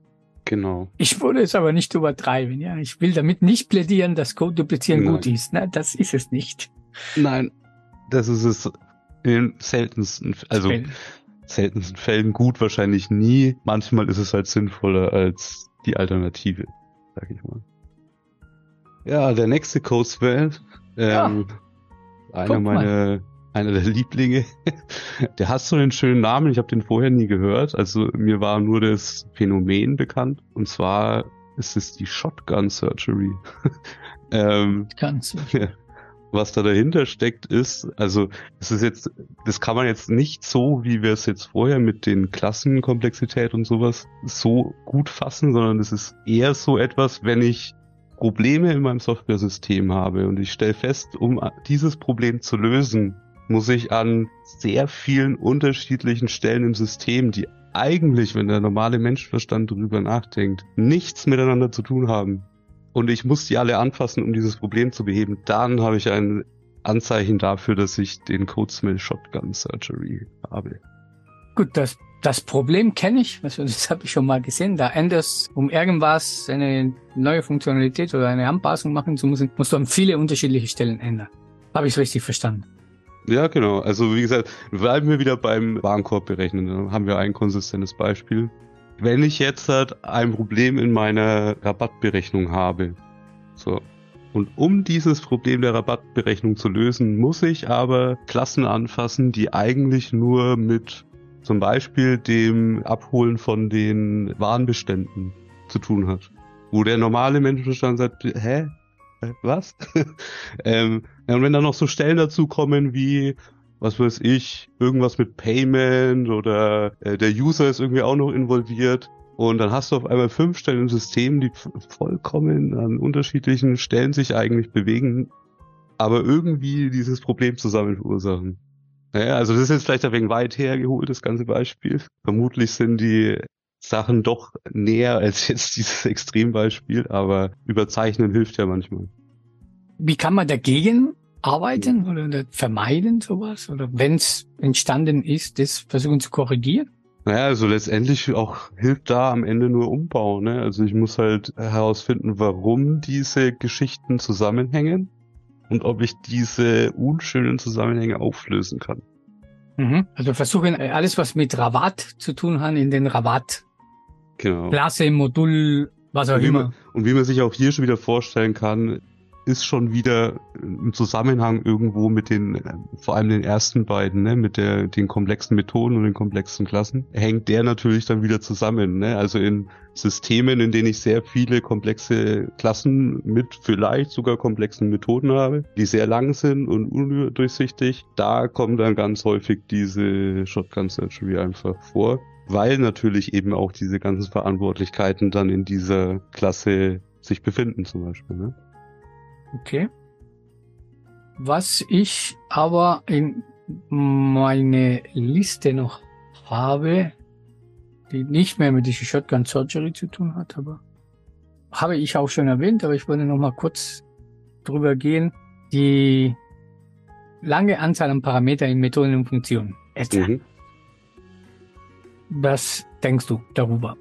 Genau. Ich würde es aber nicht übertreiben, ja. Ich will damit nicht plädieren, dass Code duplizieren Nein. gut ist. Ne? Das ist es nicht. Nein, das ist es in den seltensten, also Fällen. seltensten Fällen gut, wahrscheinlich nie. Manchmal ist es halt sinnvoller als die Alternative, sag ich mal. Ja, der nächste Codespell, ähm, einer guck mal. meiner, einer der Lieblinge. Der hat so einen schönen Namen, ich habe den vorher nie gehört. Also mir war nur das Phänomen bekannt. Und zwar ist es die Shotgun Surgery. ähm, was da dahinter steckt, ist, also es ist jetzt, das kann man jetzt nicht so, wie wir es jetzt vorher mit den Klassenkomplexität und sowas so gut fassen, sondern es ist eher so etwas, wenn ich Probleme in meinem Softwaresystem habe und ich stelle fest, um dieses Problem zu lösen, muss ich an sehr vielen unterschiedlichen Stellen im System, die eigentlich, wenn der normale Menschenverstand darüber nachdenkt, nichts miteinander zu tun haben, und ich muss die alle anfassen, um dieses Problem zu beheben, dann habe ich ein Anzeichen dafür, dass ich den Codesmell Shotgun Surgery habe. Gut, das, das Problem kenne ich, also das habe ich schon mal gesehen. Da änderst, um irgendwas, eine neue Funktionalität oder eine Anpassung machen zu müssen, musst du an viele unterschiedliche Stellen ändern. Habe ich richtig verstanden? Ja, genau. Also wie gesagt, bleiben wir wieder beim Warenkorb berechnen. Dann haben wir ein konsistentes Beispiel. Wenn ich jetzt halt ein Problem in meiner Rabattberechnung habe, so, und um dieses Problem der Rabattberechnung zu lösen, muss ich aber Klassen anfassen, die eigentlich nur mit zum Beispiel dem Abholen von den Warenbeständen zu tun hat. Wo der normale Menschenverstand sagt, hä? Äh, Was? ähm, und wenn dann noch so Stellen dazu kommen wie, was weiß ich, irgendwas mit Payment oder äh, der User ist irgendwie auch noch involviert. Und dann hast du auf einmal fünf Stellen im System, die vollkommen an unterschiedlichen Stellen sich eigentlich bewegen, aber irgendwie dieses Problem zusammen verursachen. Naja, also das ist jetzt vielleicht ein wenig weit hergeholt, das ganze Beispiel. Vermutlich sind die Sachen doch näher als jetzt dieses Extrembeispiel, aber überzeichnen hilft ja manchmal. Wie kann man dagegen arbeiten oder vermeiden sowas? Oder wenn es entstanden ist, das versuchen zu korrigieren? Naja, also letztendlich auch hilft da am Ende nur Umbau. Ne? Also ich muss halt herausfinden, warum diese Geschichten zusammenhängen und ob ich diese unschönen Zusammenhänge auflösen kann. Mhm. Also versuchen alles, was mit Rabatt zu tun hat, in den Rabatt. Genau. Klasse, Modul, was auch Und immer. man, und wie man sich auch hier schon wieder vorstellen kann, ist schon wieder im Zusammenhang irgendwo mit den, vor allem den ersten beiden, ne, mit der, den komplexen Methoden und den komplexen Klassen, hängt der natürlich dann wieder zusammen, ne, also in Systemen, in denen ich sehr viele komplexe Klassen mit vielleicht sogar komplexen Methoden habe, die sehr lang sind und undurchsichtig, da kommt dann ganz häufig diese Shotgun Surgery einfach vor, weil natürlich eben auch diese ganzen Verantwortlichkeiten dann in dieser Klasse sich befinden zum Beispiel, ne. Okay. Was ich aber in meine Liste noch habe, die nicht mehr mit dieser Shotgun Surgery zu tun hat, aber habe ich auch schon erwähnt, aber ich wollte noch mal kurz drüber gehen. Die lange Anzahl an Parametern in Methoden und Funktionen. Mhm. Was denkst du darüber?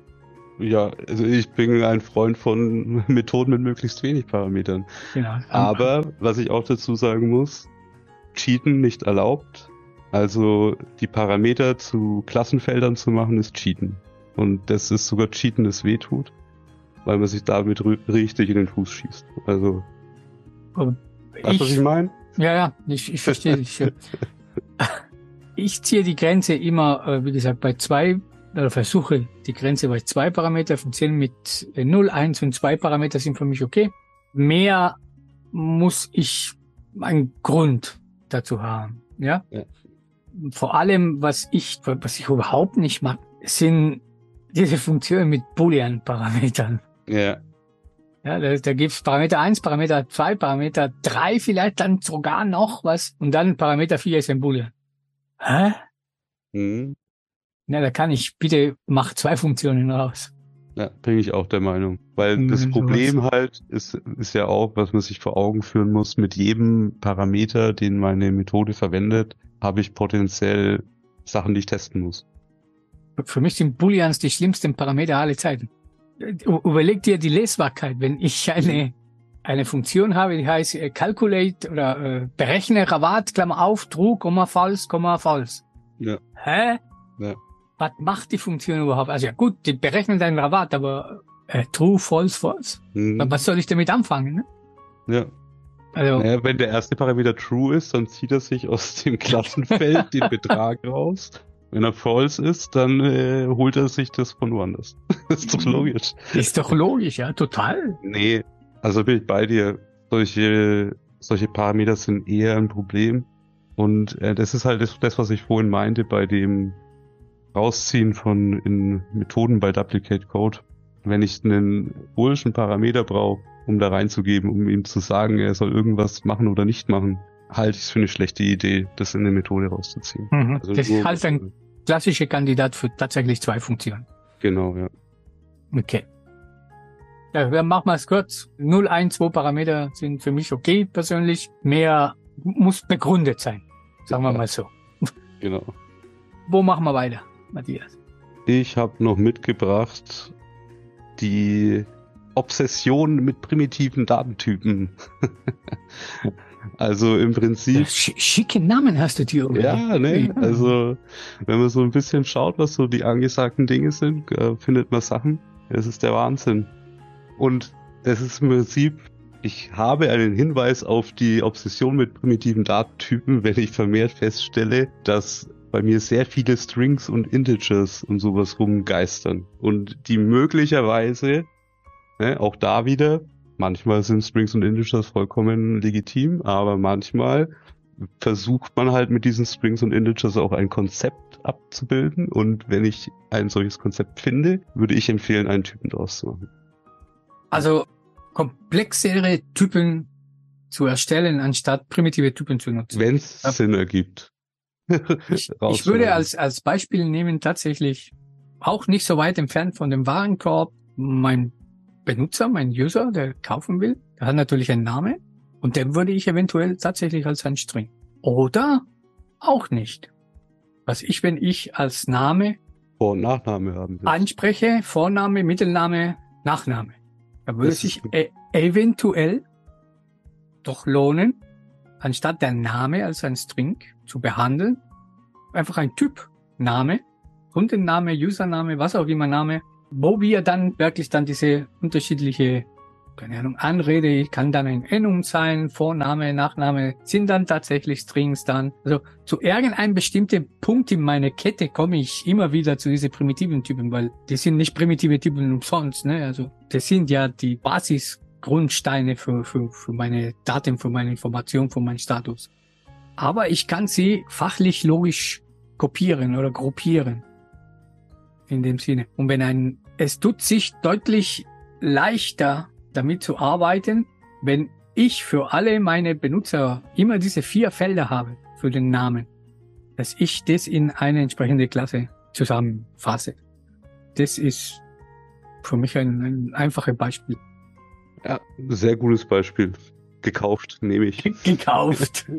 Ja, also ich bin ein Freund von Methoden mit möglichst wenig Parametern. Genau. Aber was ich auch dazu sagen muss, Cheaten nicht erlaubt. Also die Parameter zu Klassenfeldern zu machen, ist Cheaten. Und das ist sogar Cheaten, das weh tut, weil man sich damit richtig in den Fuß schießt. Also, weißt du, was ich meine? Ja, ja, ich, ich verstehe dich. Ich ziehe die Grenze immer, äh, wie gesagt, bei zwei, oder versuche die Grenze bei zwei Parameter, Funktionen mit äh, 0, 1 und 2 Parameter sind für mich okay. Mehr muss ich einen Grund dazu haben, ja. Ja. Vor allem, was ich, was ich überhaupt nicht mag, sind diese Funktionen mit Boolean-Parametern. Ja. Ja, da, da gibt's Parameter 1, Parameter 2, Parameter 3 vielleicht dann sogar noch was und dann Parameter 4 ist ein Boolean. Hä? Hm. Na, da kann ich bitte mach zwei Funktionen raus. Ja, bin ich auch der Meinung. Weil Mhm, das sowas. Problem halt ist, ist ja auch, was man sich vor Augen führen muss, mit jedem Parameter, den meine Methode verwendet, habe ich potenziell Sachen, die ich testen muss. Für mich sind Booleans die schlimmsten Parameter aller Zeiten. Überleg dir die Lesbarkeit. Wenn ich eine, eine Funktion habe, die heißt äh, Calculate oder äh, berechne Rabatt, Klammer auf, True, Komma, False, Komma, False. Ja. Hä? Ja. Was macht die Funktion überhaupt? Also ja gut, die berechnen deinen Rabatt, aber äh, True, False, False. Mhm. Was soll ich damit anfangen? Ne? Ja. Also, Naja, wenn der erste Parameter true ist, dann zieht er sich aus dem Klassenfeld den Betrag raus. Wenn er false ist, dann äh, holt er sich das von woanders. ist doch logisch. ist doch logisch, ja, total. Nee, also bin ich bei dir. Solche, solche Parameter sind eher ein Problem. Und äh, das ist halt das, das, was ich vorhin meinte bei dem Rausziehen von in Methoden bei Duplicate Code. Wenn ich einen bullischen Parameter brauche, um da reinzugeben, um ihm zu sagen, er soll irgendwas machen oder nicht machen, halte ich es für eine schlechte Idee, das in eine Methode rauszuziehen. Mhm. Also das ist halt ein klassischer Kandidat für tatsächlich zwei Funktionen. Genau, ja. Okay. Ja, dann machen wir es kurz. 0, 1, 2 Parameter sind für mich okay persönlich. Mehr muss begründet sein. Sagen wir mal so. Genau. Wo machen wir weiter, Matthias? Ich habe noch mitgebracht die Obsession mit primitiven Datentypen. also im Prinzip, Sch schicke Namen hast du dir. ja, ne, also wenn man so ein bisschen schaut, was so die angesagten Dinge sind, äh, findet man Sachen. Es ist der Wahnsinn. Und es ist im Prinzip, ich habe einen Hinweis auf die Obsession mit primitiven Datentypen, wenn ich vermehrt feststelle, dass bei mir sehr viele Strings und Integers und sowas rumgeistern. Und die möglicherweise, ne, auch da wieder, manchmal sind Strings und Integers vollkommen legitim, aber manchmal versucht man halt mit diesen Strings und Integers auch ein Konzept abzubilden. Und wenn ich ein solches Konzept finde, würde ich empfehlen, einen Typen draus zu machen. Also komplexere Typen zu erstellen, anstatt primitive Typen zu nutzen. Wenn es. Sinn ergibt. Ich, ich würde als, als Beispiel nehmen tatsächlich auch nicht so weit entfernt von dem Warenkorb mein Benutzer, mein User, der kaufen will, der hat natürlich einen Namen und den würde ich eventuell tatsächlich als ein String. Oder auch nicht. Was ich, wenn ich als Name Vor- und Nachname haben will. anspreche, Vorname, Mittelname, Nachname, da würde es sich e eventuell doch lohnen, anstatt der Name als ein String zu behandeln, einfach ein Typ Name, Kundenname, Username, was auch immer Name, wo wir dann wirklich dann diese unterschiedliche, keine Ahnung, Anrede, kann dann ein Endung sein, Vorname, Nachname, sind dann tatsächlich Strings dann. Also zu irgendeinem bestimmten Punkt in meiner Kette komme ich immer wieder zu diese primitiven Typen, weil die sind nicht primitive Typen umsonst, ne? Also das sind ja die Basisgrundsteine für, für, für meine Daten, für meine Information, für meinen Status. Aber ich kann sie fachlich logisch kopieren oder gruppieren. In dem Sinne. Und wenn ein, es tut sich deutlich leichter, damit zu arbeiten, wenn ich für alle meine Benutzer immer diese vier Felder habe für den Namen, dass ich das in eine entsprechende Klasse zusammenfasse. Das ist für mich ein, ein einfaches Beispiel. Ja, sehr gutes Beispiel. Gekauft, nehme ich. Gekauft.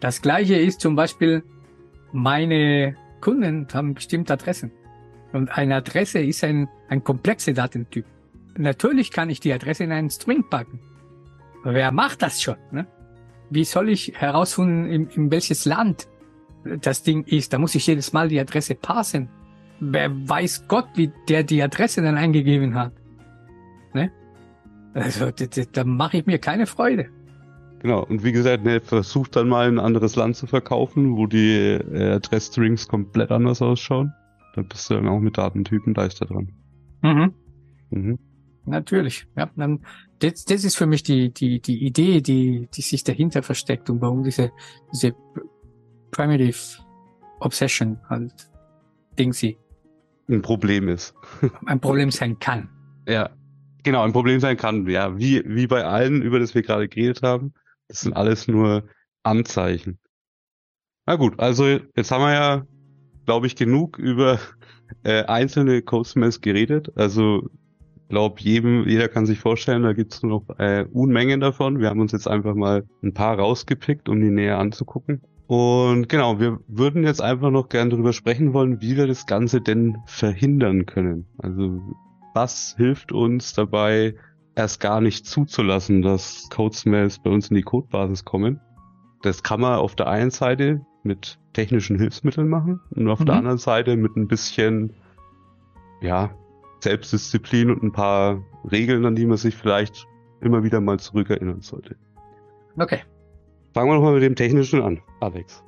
Das gleiche ist zum Beispiel, meine Kunden haben bestimmte Adressen. Und eine Adresse ist ein, ein komplexer Datentyp. Natürlich kann ich die Adresse in einen String packen. Wer macht das schon? Ne? Wie soll ich herausfinden, in, in welches Land das Ding ist? Da muss ich jedes Mal die Adresse passen. Wer weiß Gott, wie der die Adresse dann eingegeben hat? Ne? Also da, da, mache ich mir keine Freude. Genau. Und wie gesagt, ne, versucht dann mal ein anderes Land zu verkaufen, wo die äh, Adressstrings komplett anders ausschauen. Da bist du dann auch mit Datentypen leichter dran. Mhm. Mhm. Natürlich. Ja, dann, das, das ist für mich die, die, die Idee, die, die sich dahinter versteckt und warum diese, diese Primitive Obsession halt Ding sie Ein Problem ist. ein Problem sein kann. Ja, genau, ein Problem sein kann. Ja, wie, wie bei allen, über das wir gerade geredet haben. Das sind alles nur Anzeichen. Na gut, also jetzt haben wir ja, glaube ich, genug über äh, einzelne Code-Smells geredet. Also glaube jedem, jeder kann sich vorstellen, da gibt's nur noch äh, Unmengen davon. Wir haben uns jetzt einfach mal ein paar rausgepickt, um die näher anzugucken. Und genau, wir würden jetzt einfach noch gerne darüber sprechen wollen, wie wir das Ganze denn verhindern können. Also was hilft uns dabei, erst gar nicht zuzulassen, dass Code-Smells bei uns in die Codebasis kommen. Das kann man auf der einen Seite mit technischen Hilfsmitteln machen und auf mhm. der anderen Seite mit ein bisschen, ja, Selbstdisziplin und ein paar Regeln, an die man sich vielleicht immer wieder mal zurückerinnern sollte. Okay. Fangen wir doch mal mit dem Technischen an, Alex.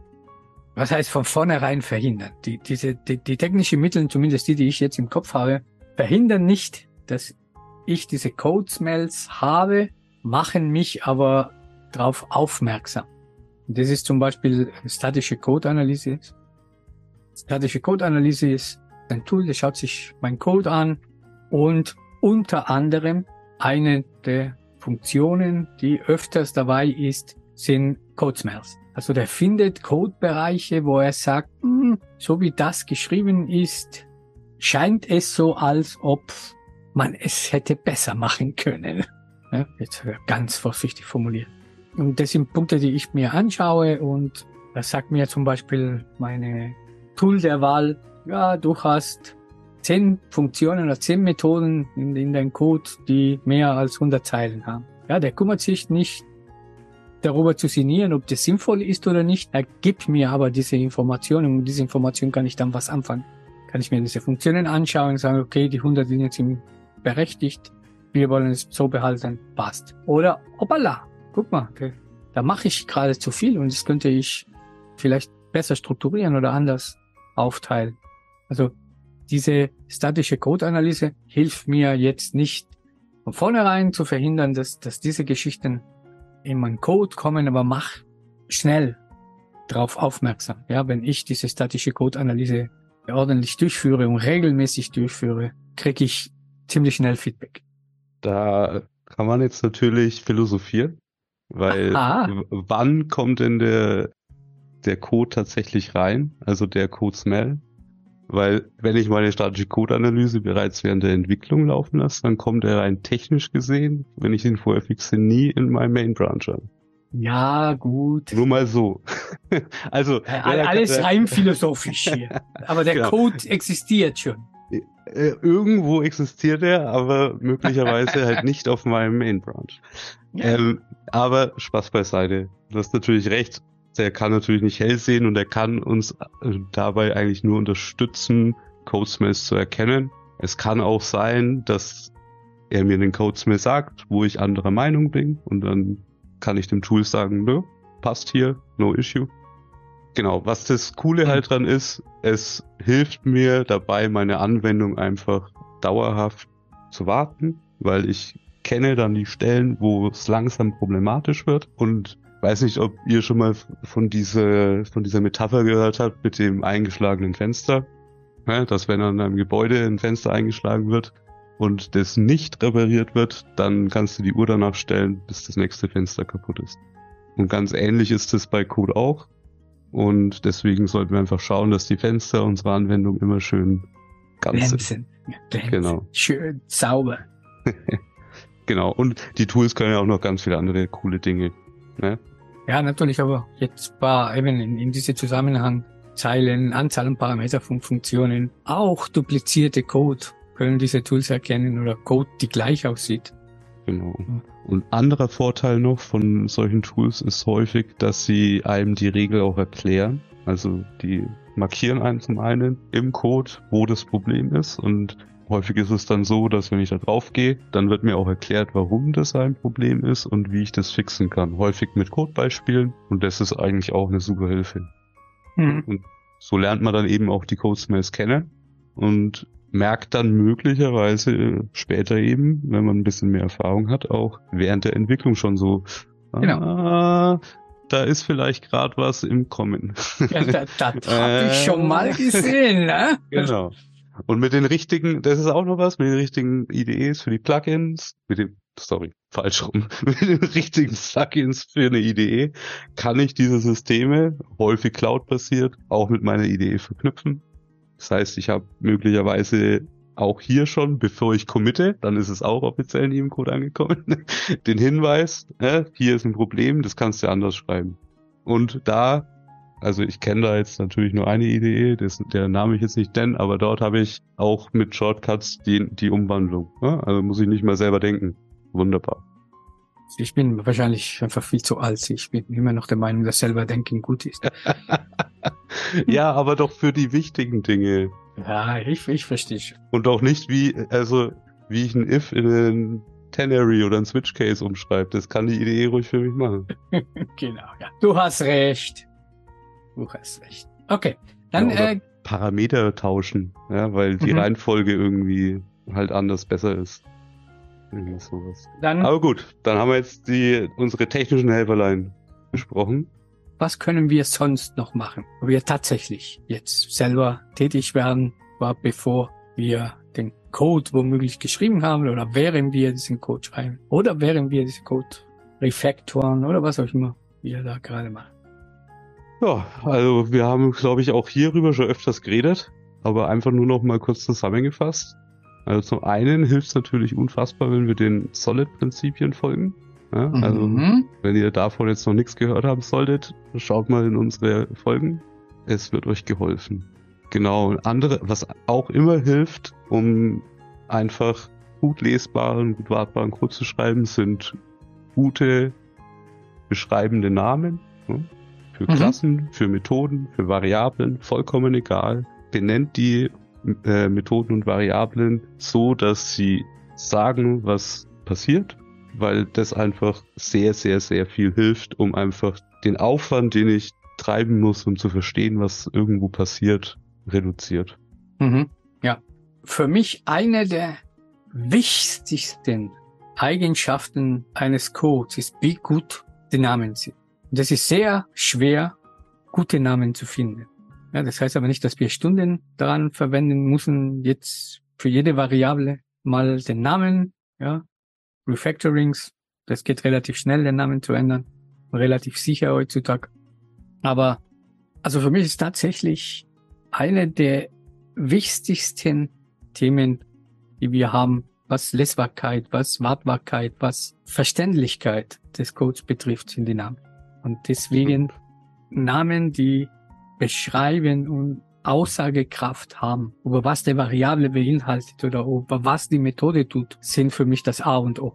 Was heißt von vornherein verhindern? Die, diese, die, die technischen Mittel, zumindest die, die ich jetzt im Kopf habe, verhindern nicht, dass ich diese Code-Smells habe, machen mich aber darauf aufmerksam. Und das ist zum Beispiel statische Code-Analyse. Statische Code-Analyse ist ein Tool, das schaut sich mein Code an und unter anderem eine der Funktionen, die öfters dabei ist, sind Code Smells. Also der findet Codebereiche, wo er sagt, hm, so wie das geschrieben ist, scheint es so, als ob man es hätte besser machen können. Jetzt ganz vorsichtig formuliert. Und das sind Punkte, die ich mir anschaue und das sagt mir zum Beispiel meine Tool der Wahl, ja, du hast zehn Funktionen oder zehn Methoden in, in deinem Code, die mehr als 100 Zeilen haben. Ja, der kümmert sich nicht darüber zu sinnieren, ob das sinnvoll ist oder nicht. Er gibt mir aber diese Informationen und mit dieser Information kann ich dann was anfangen. Kann ich mir diese Funktionen anschauen und sagen, okay, die 100 Linien sind berechtigt, wir wollen es so behalten, passt. Oder, hoppala, guck mal, okay, da mache ich gerade zu viel und das könnte ich vielleicht besser strukturieren oder anders aufteilen. Also diese statische Code-Analyse hilft mir jetzt nicht von vornherein zu verhindern, dass, dass diese Geschichten in meinen Code kommen, aber mach schnell darauf aufmerksam. Ja, wenn ich diese statische Code-Analyse ordentlich durchführe und regelmäßig durchführe, kriege ich ziemlich schnell Feedback. Da kann man jetzt natürlich philosophieren, weil Aha. wann kommt denn der, der Code tatsächlich rein, also der Code Smell? Weil wenn ich meine statische Code-Analyse bereits während der Entwicklung laufen lasse, dann kommt er rein technisch gesehen, wenn ich ihn vorher fixe, nie in meinem Main Branch an. Ja, gut. Nur mal so. also ja, alles rein philosophisch hier. Aber der genau. Code existiert schon. Äh, irgendwo existiert er, aber möglicherweise halt nicht auf meinem Main Branch. Ja. Ähm, aber Spaß beiseite. Du hast natürlich recht. Der kann natürlich nicht hell sehen und er kann uns äh, dabei eigentlich nur unterstützen, Codesmith zu erkennen. Es kann auch sein, dass er mir den Codesmith sagt, wo ich anderer Meinung bin und dann kann ich dem Tool sagen, nö, passt hier, no issue. Genau, was das Coole halt dran ist, es hilft mir dabei, meine Anwendung einfach dauerhaft zu warten, weil ich kenne dann die Stellen, wo es langsam problematisch wird und weiß nicht, ob ihr schon mal von dieser, von dieser Metapher gehört habt mit dem eingeschlagenen Fenster. Ja, dass wenn an einem Gebäude ein Fenster eingeschlagen wird und das nicht repariert wird, dann kannst du die Uhr danach stellen, bis das nächste Fenster kaputt ist. Und ganz ähnlich ist es bei Code auch. Und deswegen sollten wir einfach schauen, dass die Fenster unserer Anwendung immer schön ganz sind. Glänzen. Genau. Schön sauber. genau. Und die Tools können ja auch noch ganz viele andere coole Dinge. Ne? Ja, natürlich, aber jetzt war eben in, in diesem Zusammenhang Zeilen, Anzahl und Parameter von Funktionen, auch duplizierte Code können diese Tools erkennen oder Code, die gleich aussieht. Genau. Und anderer Vorteil noch von solchen Tools ist häufig, dass sie einem die Regel auch erklären. Also die markieren einen zum einen im Code, wo das Problem ist und häufig ist es dann so, dass wenn ich da drauf gehe, dann wird mir auch erklärt, warum das ein Problem ist und wie ich das fixen kann. Häufig mit Codebeispielen und das ist eigentlich auch eine super Hilfe. Mhm. Und so lernt man dann eben auch die Codesmells kennen und merkt dann möglicherweise später eben, wenn man ein bisschen mehr Erfahrung hat, auch während der Entwicklung schon so, genau. ah, da ist vielleicht gerade was im Kommen. Ja, das, das habe ich schon mal gesehen, ne? Genau. Und mit den richtigen, das ist auch noch was, mit den richtigen IDEs für die Plugins, mit dem, sorry, falsch rum, mit den richtigen Plugins für eine IDE kann ich diese Systeme, häufig Cloud-basiert, auch mit meiner IDE verknüpfen das heißt, ich habe möglicherweise auch hier schon, bevor ich committe, dann ist es auch offiziell in Ihrem Code angekommen, den Hinweis, äh, hier ist ein Problem, das kannst du anders schreiben. Und da also ich kenne da jetzt natürlich nur eine Idee, das, der Name ich jetzt nicht nennen, aber dort habe ich auch mit Shortcuts die, die Umwandlung. Ne? Also muss ich nicht mal selber denken. Wunderbar. Ich bin wahrscheinlich einfach viel zu alt. Ich bin immer noch der Meinung, dass selber denken gut ist. ja, aber doch für die wichtigen Dinge. Ja, ich, ich verstehe. Und auch nicht wie, also wie ich ein if in einen Tenary oder ein Switch Case umschreibe. Das kann die Idee ruhig für mich machen. genau, ja. Du hast recht. Du hast recht. Okay, dann ja, äh, Parameter tauschen, ja, weil die Mhm. Reihenfolge irgendwie halt anders besser ist. Irgendwie sowas. dann Aber gut, dann haben wir jetzt die unsere technischen Helferlein besprochen. was können wir sonst noch machen, wo wir tatsächlich jetzt selber tätig werden, war bevor wir den Code womöglich geschrieben haben oder während wir diesen Code schreiben oder während wir diesen Code refactoren oder was auch immer wir da gerade machen. Ja, also wir haben, glaube ich, auch hierüber schon öfters geredet, aber einfach nur noch mal kurz zusammengefasst. Also zum einen hilft es natürlich unfassbar, wenn wir den Solid-Prinzipien folgen. Ja, also Mhm. wenn ihr davon jetzt noch nichts gehört haben solltet, schaut mal in unsere Folgen. Es wird euch geholfen. Genau. Und Andere, was auch immer hilft, um einfach gut lesbaren, gut wartbaren Code zu schreiben, sind gute beschreibende Namen. ne? Für Mhm. Klassen, für Methoden, für Variablen, vollkommen egal. Benennt die äh, Methoden und Variablen so, dass sie sagen, was passiert, weil das einfach sehr, sehr, sehr viel hilft, um einfach den Aufwand, den ich treiben muss, um zu verstehen, was irgendwo passiert, reduziert. Mhm. Ja. Für mich eine der wichtigsten Eigenschaften eines Codes ist, wie gut die Namen sind. Und das ist sehr schwer, gute Namen zu finden. Ja, das heißt aber nicht, dass wir Stunden daran verwenden müssen, jetzt für jede Variable mal den Namen, ja, Refactorings, das geht relativ schnell, den Namen zu ändern, relativ sicher heutzutage. Aber also für mich ist tatsächlich eine der wichtigsten Themen, die wir haben, was Lesbarkeit, was Wartbarkeit, was Verständlichkeit des Codes betrifft, sind die Namen. Und deswegen Namen, die beschreiben und Aussagekraft haben, über was der Variable beinhaltet oder über was die Methode tut, sind für mich das A und O.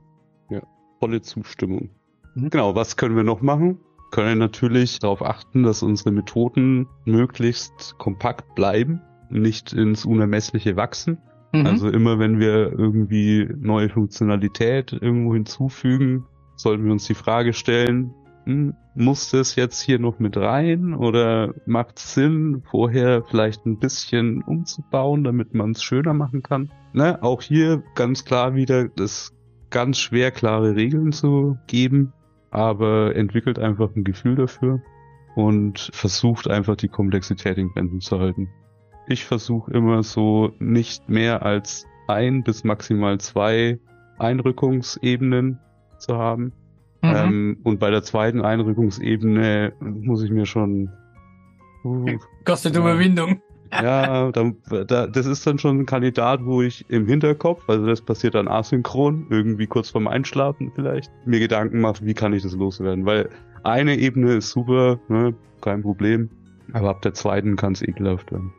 Volle Zustimmung. Mhm. Genau, was können wir noch machen? Können natürlich darauf achten, dass unsere Methoden möglichst kompakt bleiben, nicht ins Unermessliche wachsen. Mhm. Also immer wenn wir irgendwie neue Funktionalität irgendwo hinzufügen, sollten wir uns die Frage stellen, muss das jetzt hier noch mit rein oder macht es Sinn, vorher vielleicht ein bisschen umzubauen, damit man es schöner machen kann? Ne? Auch hier ganz klar wieder, das ganz schwer klare Regeln zu geben, aber entwickelt einfach ein Gefühl dafür und versucht einfach die Komplexität in Grenzen zu halten. Ich versuche immer so nicht mehr als ein bis maximal zwei Einrückungsebenen zu haben. Mhm. Ähm, und bei der zweiten Einrückungsebene muss ich mir schon. Uh, Kostet ja. Überwindung. ja, da, da, das ist dann schon ein Kandidat, wo ich im Hinterkopf, also das passiert dann asynchron, irgendwie kurz vorm Einschlafen vielleicht, mir Gedanken mache, wie kann ich das loswerden. Weil eine Ebene ist super, ne, kein Problem, aber ab der zweiten kann es ekelhaft werden.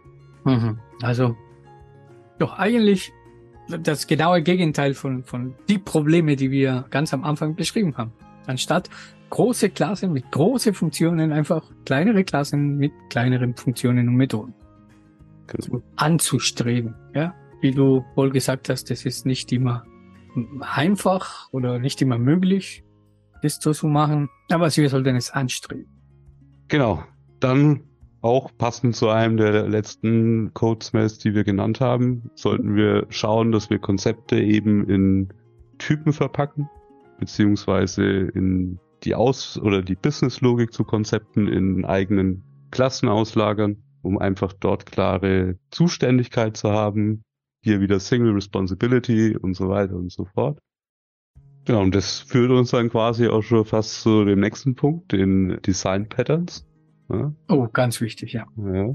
Mhm. Also, doch eigentlich das genaue Gegenteil von, von die Probleme, die wir ganz am Anfang beschrieben haben. Anstatt große Klassen mit großen Funktionen, einfach kleinere Klassen mit kleineren Funktionen und Methoden anzustreben. Ja, wie du wohl gesagt hast, das ist nicht immer einfach oder nicht immer möglich, das so zu machen, aber wir sollten es anstreben. Genau. Dann auch passend zu einem der letzten Codesmells, die wir genannt haben, sollten wir schauen, dass wir Konzepte eben in Typen verpacken, beziehungsweise in die Aus- oder die Business-Logik zu Konzepten in eigenen Klassen auslagern, um einfach dort klare Zuständigkeit zu haben. Hier wieder Single Responsibility und so weiter und so fort. Ja, und das führt uns dann quasi auch schon fast zu dem nächsten Punkt, den Design Patterns. Ja, Oh, ganz wichtig, ja. ja.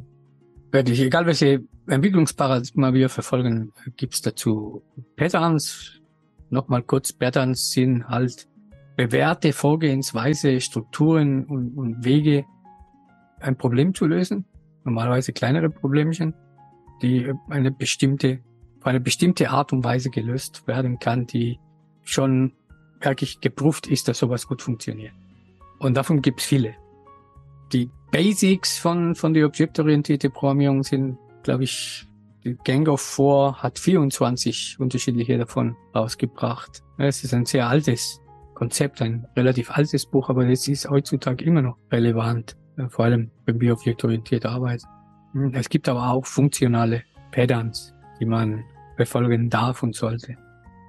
werde ich, egal welche Entwicklungsparadigma wir verfolgen, gibt's dazu Patterns. Nochmal kurz, Patterns sind halt bewährte Vorgehensweise, Strukturen und, und Wege, ein Problem zu lösen, normalerweise kleinere Problemchen, die eine bestimmte, auf eine bestimmte Art und Weise gelöst werden kann, die schon wirklich geprüft ist, dass sowas gut funktioniert. Und davon gibt's viele. Die Basics von, von der objektorientierte Programmierung sind, glaube ich, Gang of Four hat 24 unterschiedliche davon rausgebracht. Es ist ein sehr altes Konzept, ein relativ altes Buch, aber es ist heutzutage immer noch relevant, äh, vor allem objektorientiert arbeiten. Hm, es gibt aber auch funktionale Patterns, die man befolgen darf und sollte.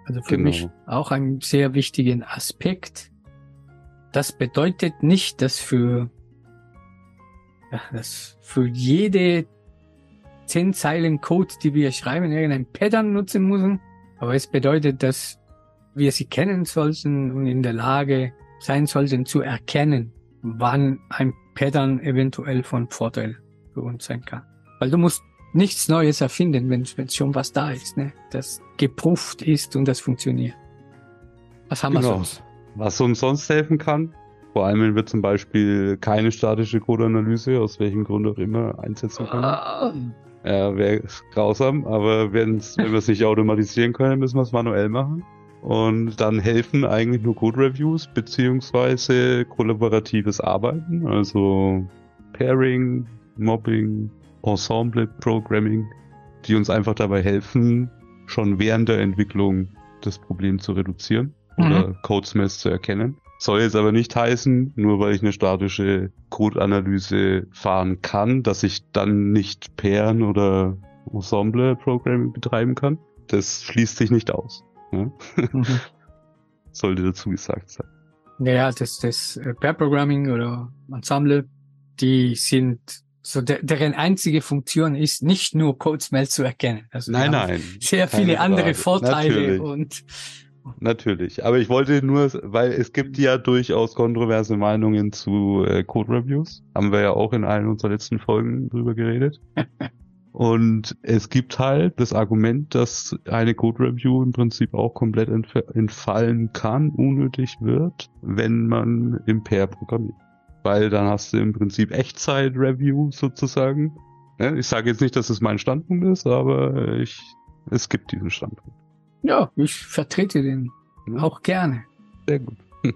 Also für genau. mich auch ein sehr wichtigen Aspekt. Das bedeutet nicht, dass für, ja, dass für jede zehn Zeilen Code, die wir schreiben, irgendein Pattern nutzen müssen. Aber es bedeutet, dass wir sie kennen sollten und in der Lage sein sollten zu erkennen, wann ein Pattern eventuell von Vorteil für uns sein kann. Weil du musst nichts Neues erfinden, wenn, wenn schon was da ist, ne? das geprüft ist und das funktioniert. Was haben genau. wir sonst? Was uns sonst helfen kann, vor allem wenn wir zum Beispiel keine statische Codeanalyse, aus welchem Grund auch immer, einsetzen können. Ja, wäre grausam, aber wenn wir es nicht automatisieren können, müssen wir es manuell machen. Und dann helfen eigentlich nur Code-Reviews beziehungsweise kollaboratives Arbeiten, also Pairing, Mobbing, Ensemble Programming, die uns einfach dabei helfen, schon während der Entwicklung das Problem zu reduzieren mhm. oder Codesmess zu erkennen. Soll jetzt aber nicht heißen, nur weil ich eine statische Code-Analyse fahren kann, dass ich dann nicht Pairen oder Ensemble Programming betreiben kann. Das schließt sich nicht aus. Ne? Mhm. Sollte dazu gesagt sein. Naja, das, das äh, Pair Programming oder Ensemble, die sind so der, deren einzige Funktion ist, nicht nur Codesmell zu erkennen. Also nein, nein. Sehr viele andere Vorteile Natürlich. und Natürlich, aber ich wollte nur, weil es gibt ja durchaus kontroverse Meinungen zu äh, Code Reviews. Haben wir ja auch in allen unserer letzten Folgen drüber geredet. Und es gibt halt das Argument, dass eine Code Review im Prinzip auch komplett entf entfallen kann, unnötig wird, wenn man im Pair programmiert. Weil dann hast du im Prinzip Echtzeit-Review sozusagen. Ich sage jetzt nicht, dass es mein Standpunkt ist, aber ich, es gibt diesen Standpunkt. Ja, ich vertrete den auch gerne. Sehr gut.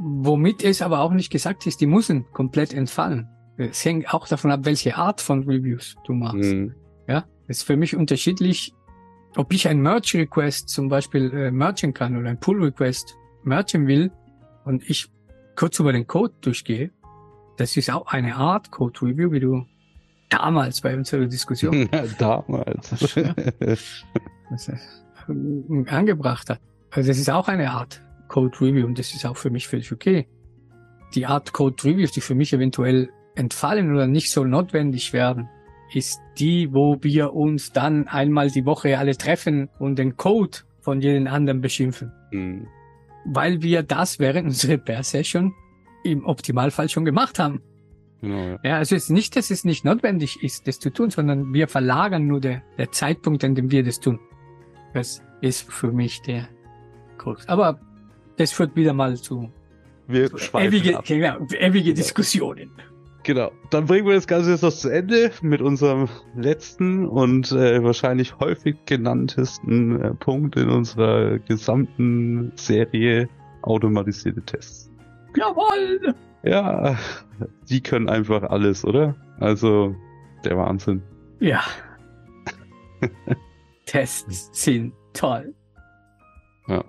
Womit es aber auch nicht gesagt ist, die müssen komplett entfallen. Es hängt auch davon ab, welche Art von Reviews du machst. Mhm. Ja, ist für mich unterschiedlich, ob ich ein Merge Request zum Beispiel äh, mergen kann oder ein Pull Request mergen will und ich kurz über den Code durchgehe. Das ist auch eine Art Code Review, wie du damals bei unserer Diskussion damals angebracht hat. Also das ist auch eine Art Code Review und das ist auch für mich völlig okay. Die Art Code Reviews, die für mich eventuell entfallen oder nicht so notwendig werden, ist die, wo wir uns dann einmal die Woche alle treffen und den Code von jedem anderen beschimpfen. Mhm. Weil wir das während unserer Pair-Session im Optimalfall schon gemacht haben. Genau, ja. ja, also es ist nicht, dass es nicht notwendig ist, das zu tun, sondern wir verlagern nur der, der Zeitpunkt, an dem wir das tun. Das ist für mich der Krux. Aber das führt wieder mal zu, wir ewige, genau, ewige Diskussionen. Genau. Dann bringen wir das Ganze jetzt noch zu Ende mit unserem letzten und äh, wahrscheinlich häufig genanntesten äh, Punkt in unserer gesamten Serie automatisierte Tests. Jawoll! Ja, die können einfach alles, oder? Also, der Wahnsinn. Ja. Tests sind toll. Ja.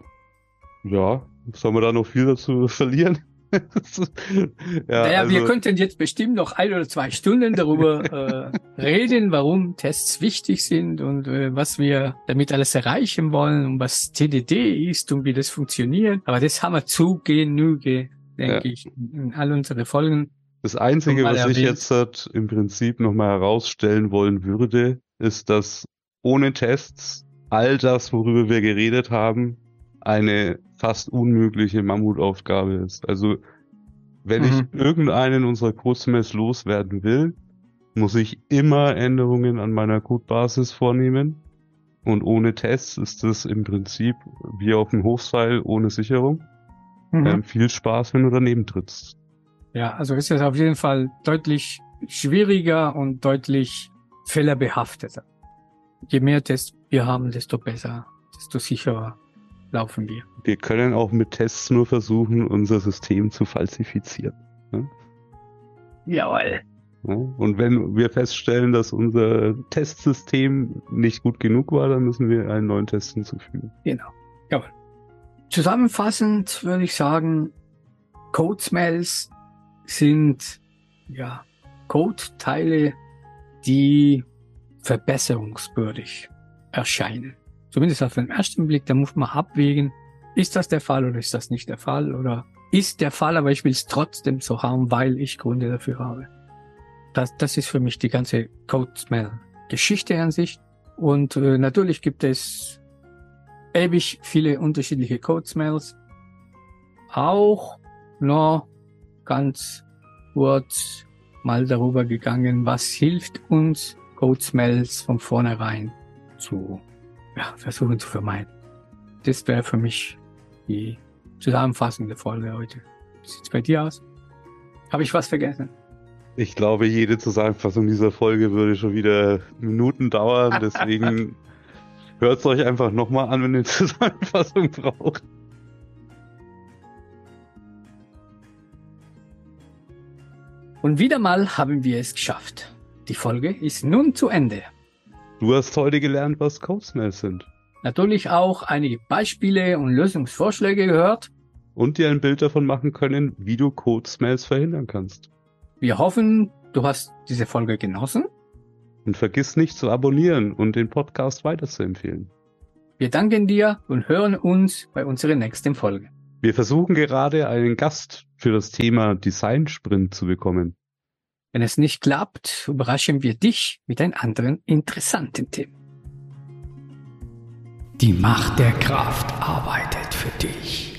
Ja, soll man da noch viel dazu verlieren? ja, naja, also, wir könnten jetzt bestimmt noch ein oder zwei Stunden darüber äh, reden, warum Tests wichtig sind und äh, was wir damit alles erreichen wollen und was TDD ist und wie das funktioniert. Aber das haben wir zu Genüge, denke ja. ich, in all unsere Folgen. Das Einzige, was ich jetzt halt im Prinzip nochmal herausstellen wollen würde, ist, dass ohne Tests all das, worüber wir geredet haben, eine fast unmögliche Mammutaufgabe ist. Also, wenn mhm. ich irgendeinen unserer Codesmess loswerden will, muss ich immer Änderungen an meiner Codebasis vornehmen. Und ohne Tests ist das im Prinzip wie auf dem Hofseil ohne Sicherung. Mhm. Ähm, viel Spaß, wenn du daneben trittst. Ja, also ist es auf jeden Fall deutlich schwieriger und deutlich fehlerbehafteter. Je mehr Tests wir haben, desto besser, desto sicherer laufen wir. Wir können auch mit Tests nur versuchen, unser System zu falsifizieren. Ne? Jawohl. Ja? Und wenn wir feststellen, dass unser Testsystem nicht gut genug war, dann müssen wir einen neuen Test hinzufügen. Genau. Jawohl. Zusammenfassend würde ich sagen, Code Smells sind ja Code-Teile, die verbesserungswürdig erscheinen. Zumindest auf den ersten Blick, da muss man abwägen, ist das der Fall oder ist das nicht der Fall oder ist der Fall, aber ich will es trotzdem so haben, weil ich Gründe dafür habe. Das, das ist für mich die ganze Code Smell Geschichte an sich. Und äh, natürlich gibt es ewig viele unterschiedliche Code Smells. Auch noch ganz kurz mal darüber gegangen, was hilft uns, Code Smells von vornherein zu ja, versuchen zu vermeiden. Das wäre für mich die zusammenfassende Folge heute. Wie sieht's bei dir aus? Habe ich was vergessen? Ich glaube, jede Zusammenfassung dieser Folge würde schon wieder Minuten dauern. Deswegen hört es euch einfach nochmal an, wenn ihr eine Zusammenfassung braucht. Und wieder mal haben wir es geschafft. Die Folge ist nun zu Ende. Du hast heute gelernt, was Code Smells sind. Natürlich auch einige Beispiele und Lösungsvorschläge gehört. Und dir ein Bild davon machen können, wie du Code Smells verhindern kannst. Wir hoffen, du hast diese Folge genossen. Und vergiss nicht zu abonnieren und den Podcast weiterzuempfehlen. Wir danken dir und hören uns bei unserer nächsten Folge. Wir versuchen gerade einen Gast für das Thema Design Sprint zu bekommen. Wenn es nicht klappt, überraschen wir dich mit einem anderen interessanten Thema. Die Macht der Kraft arbeitet für dich.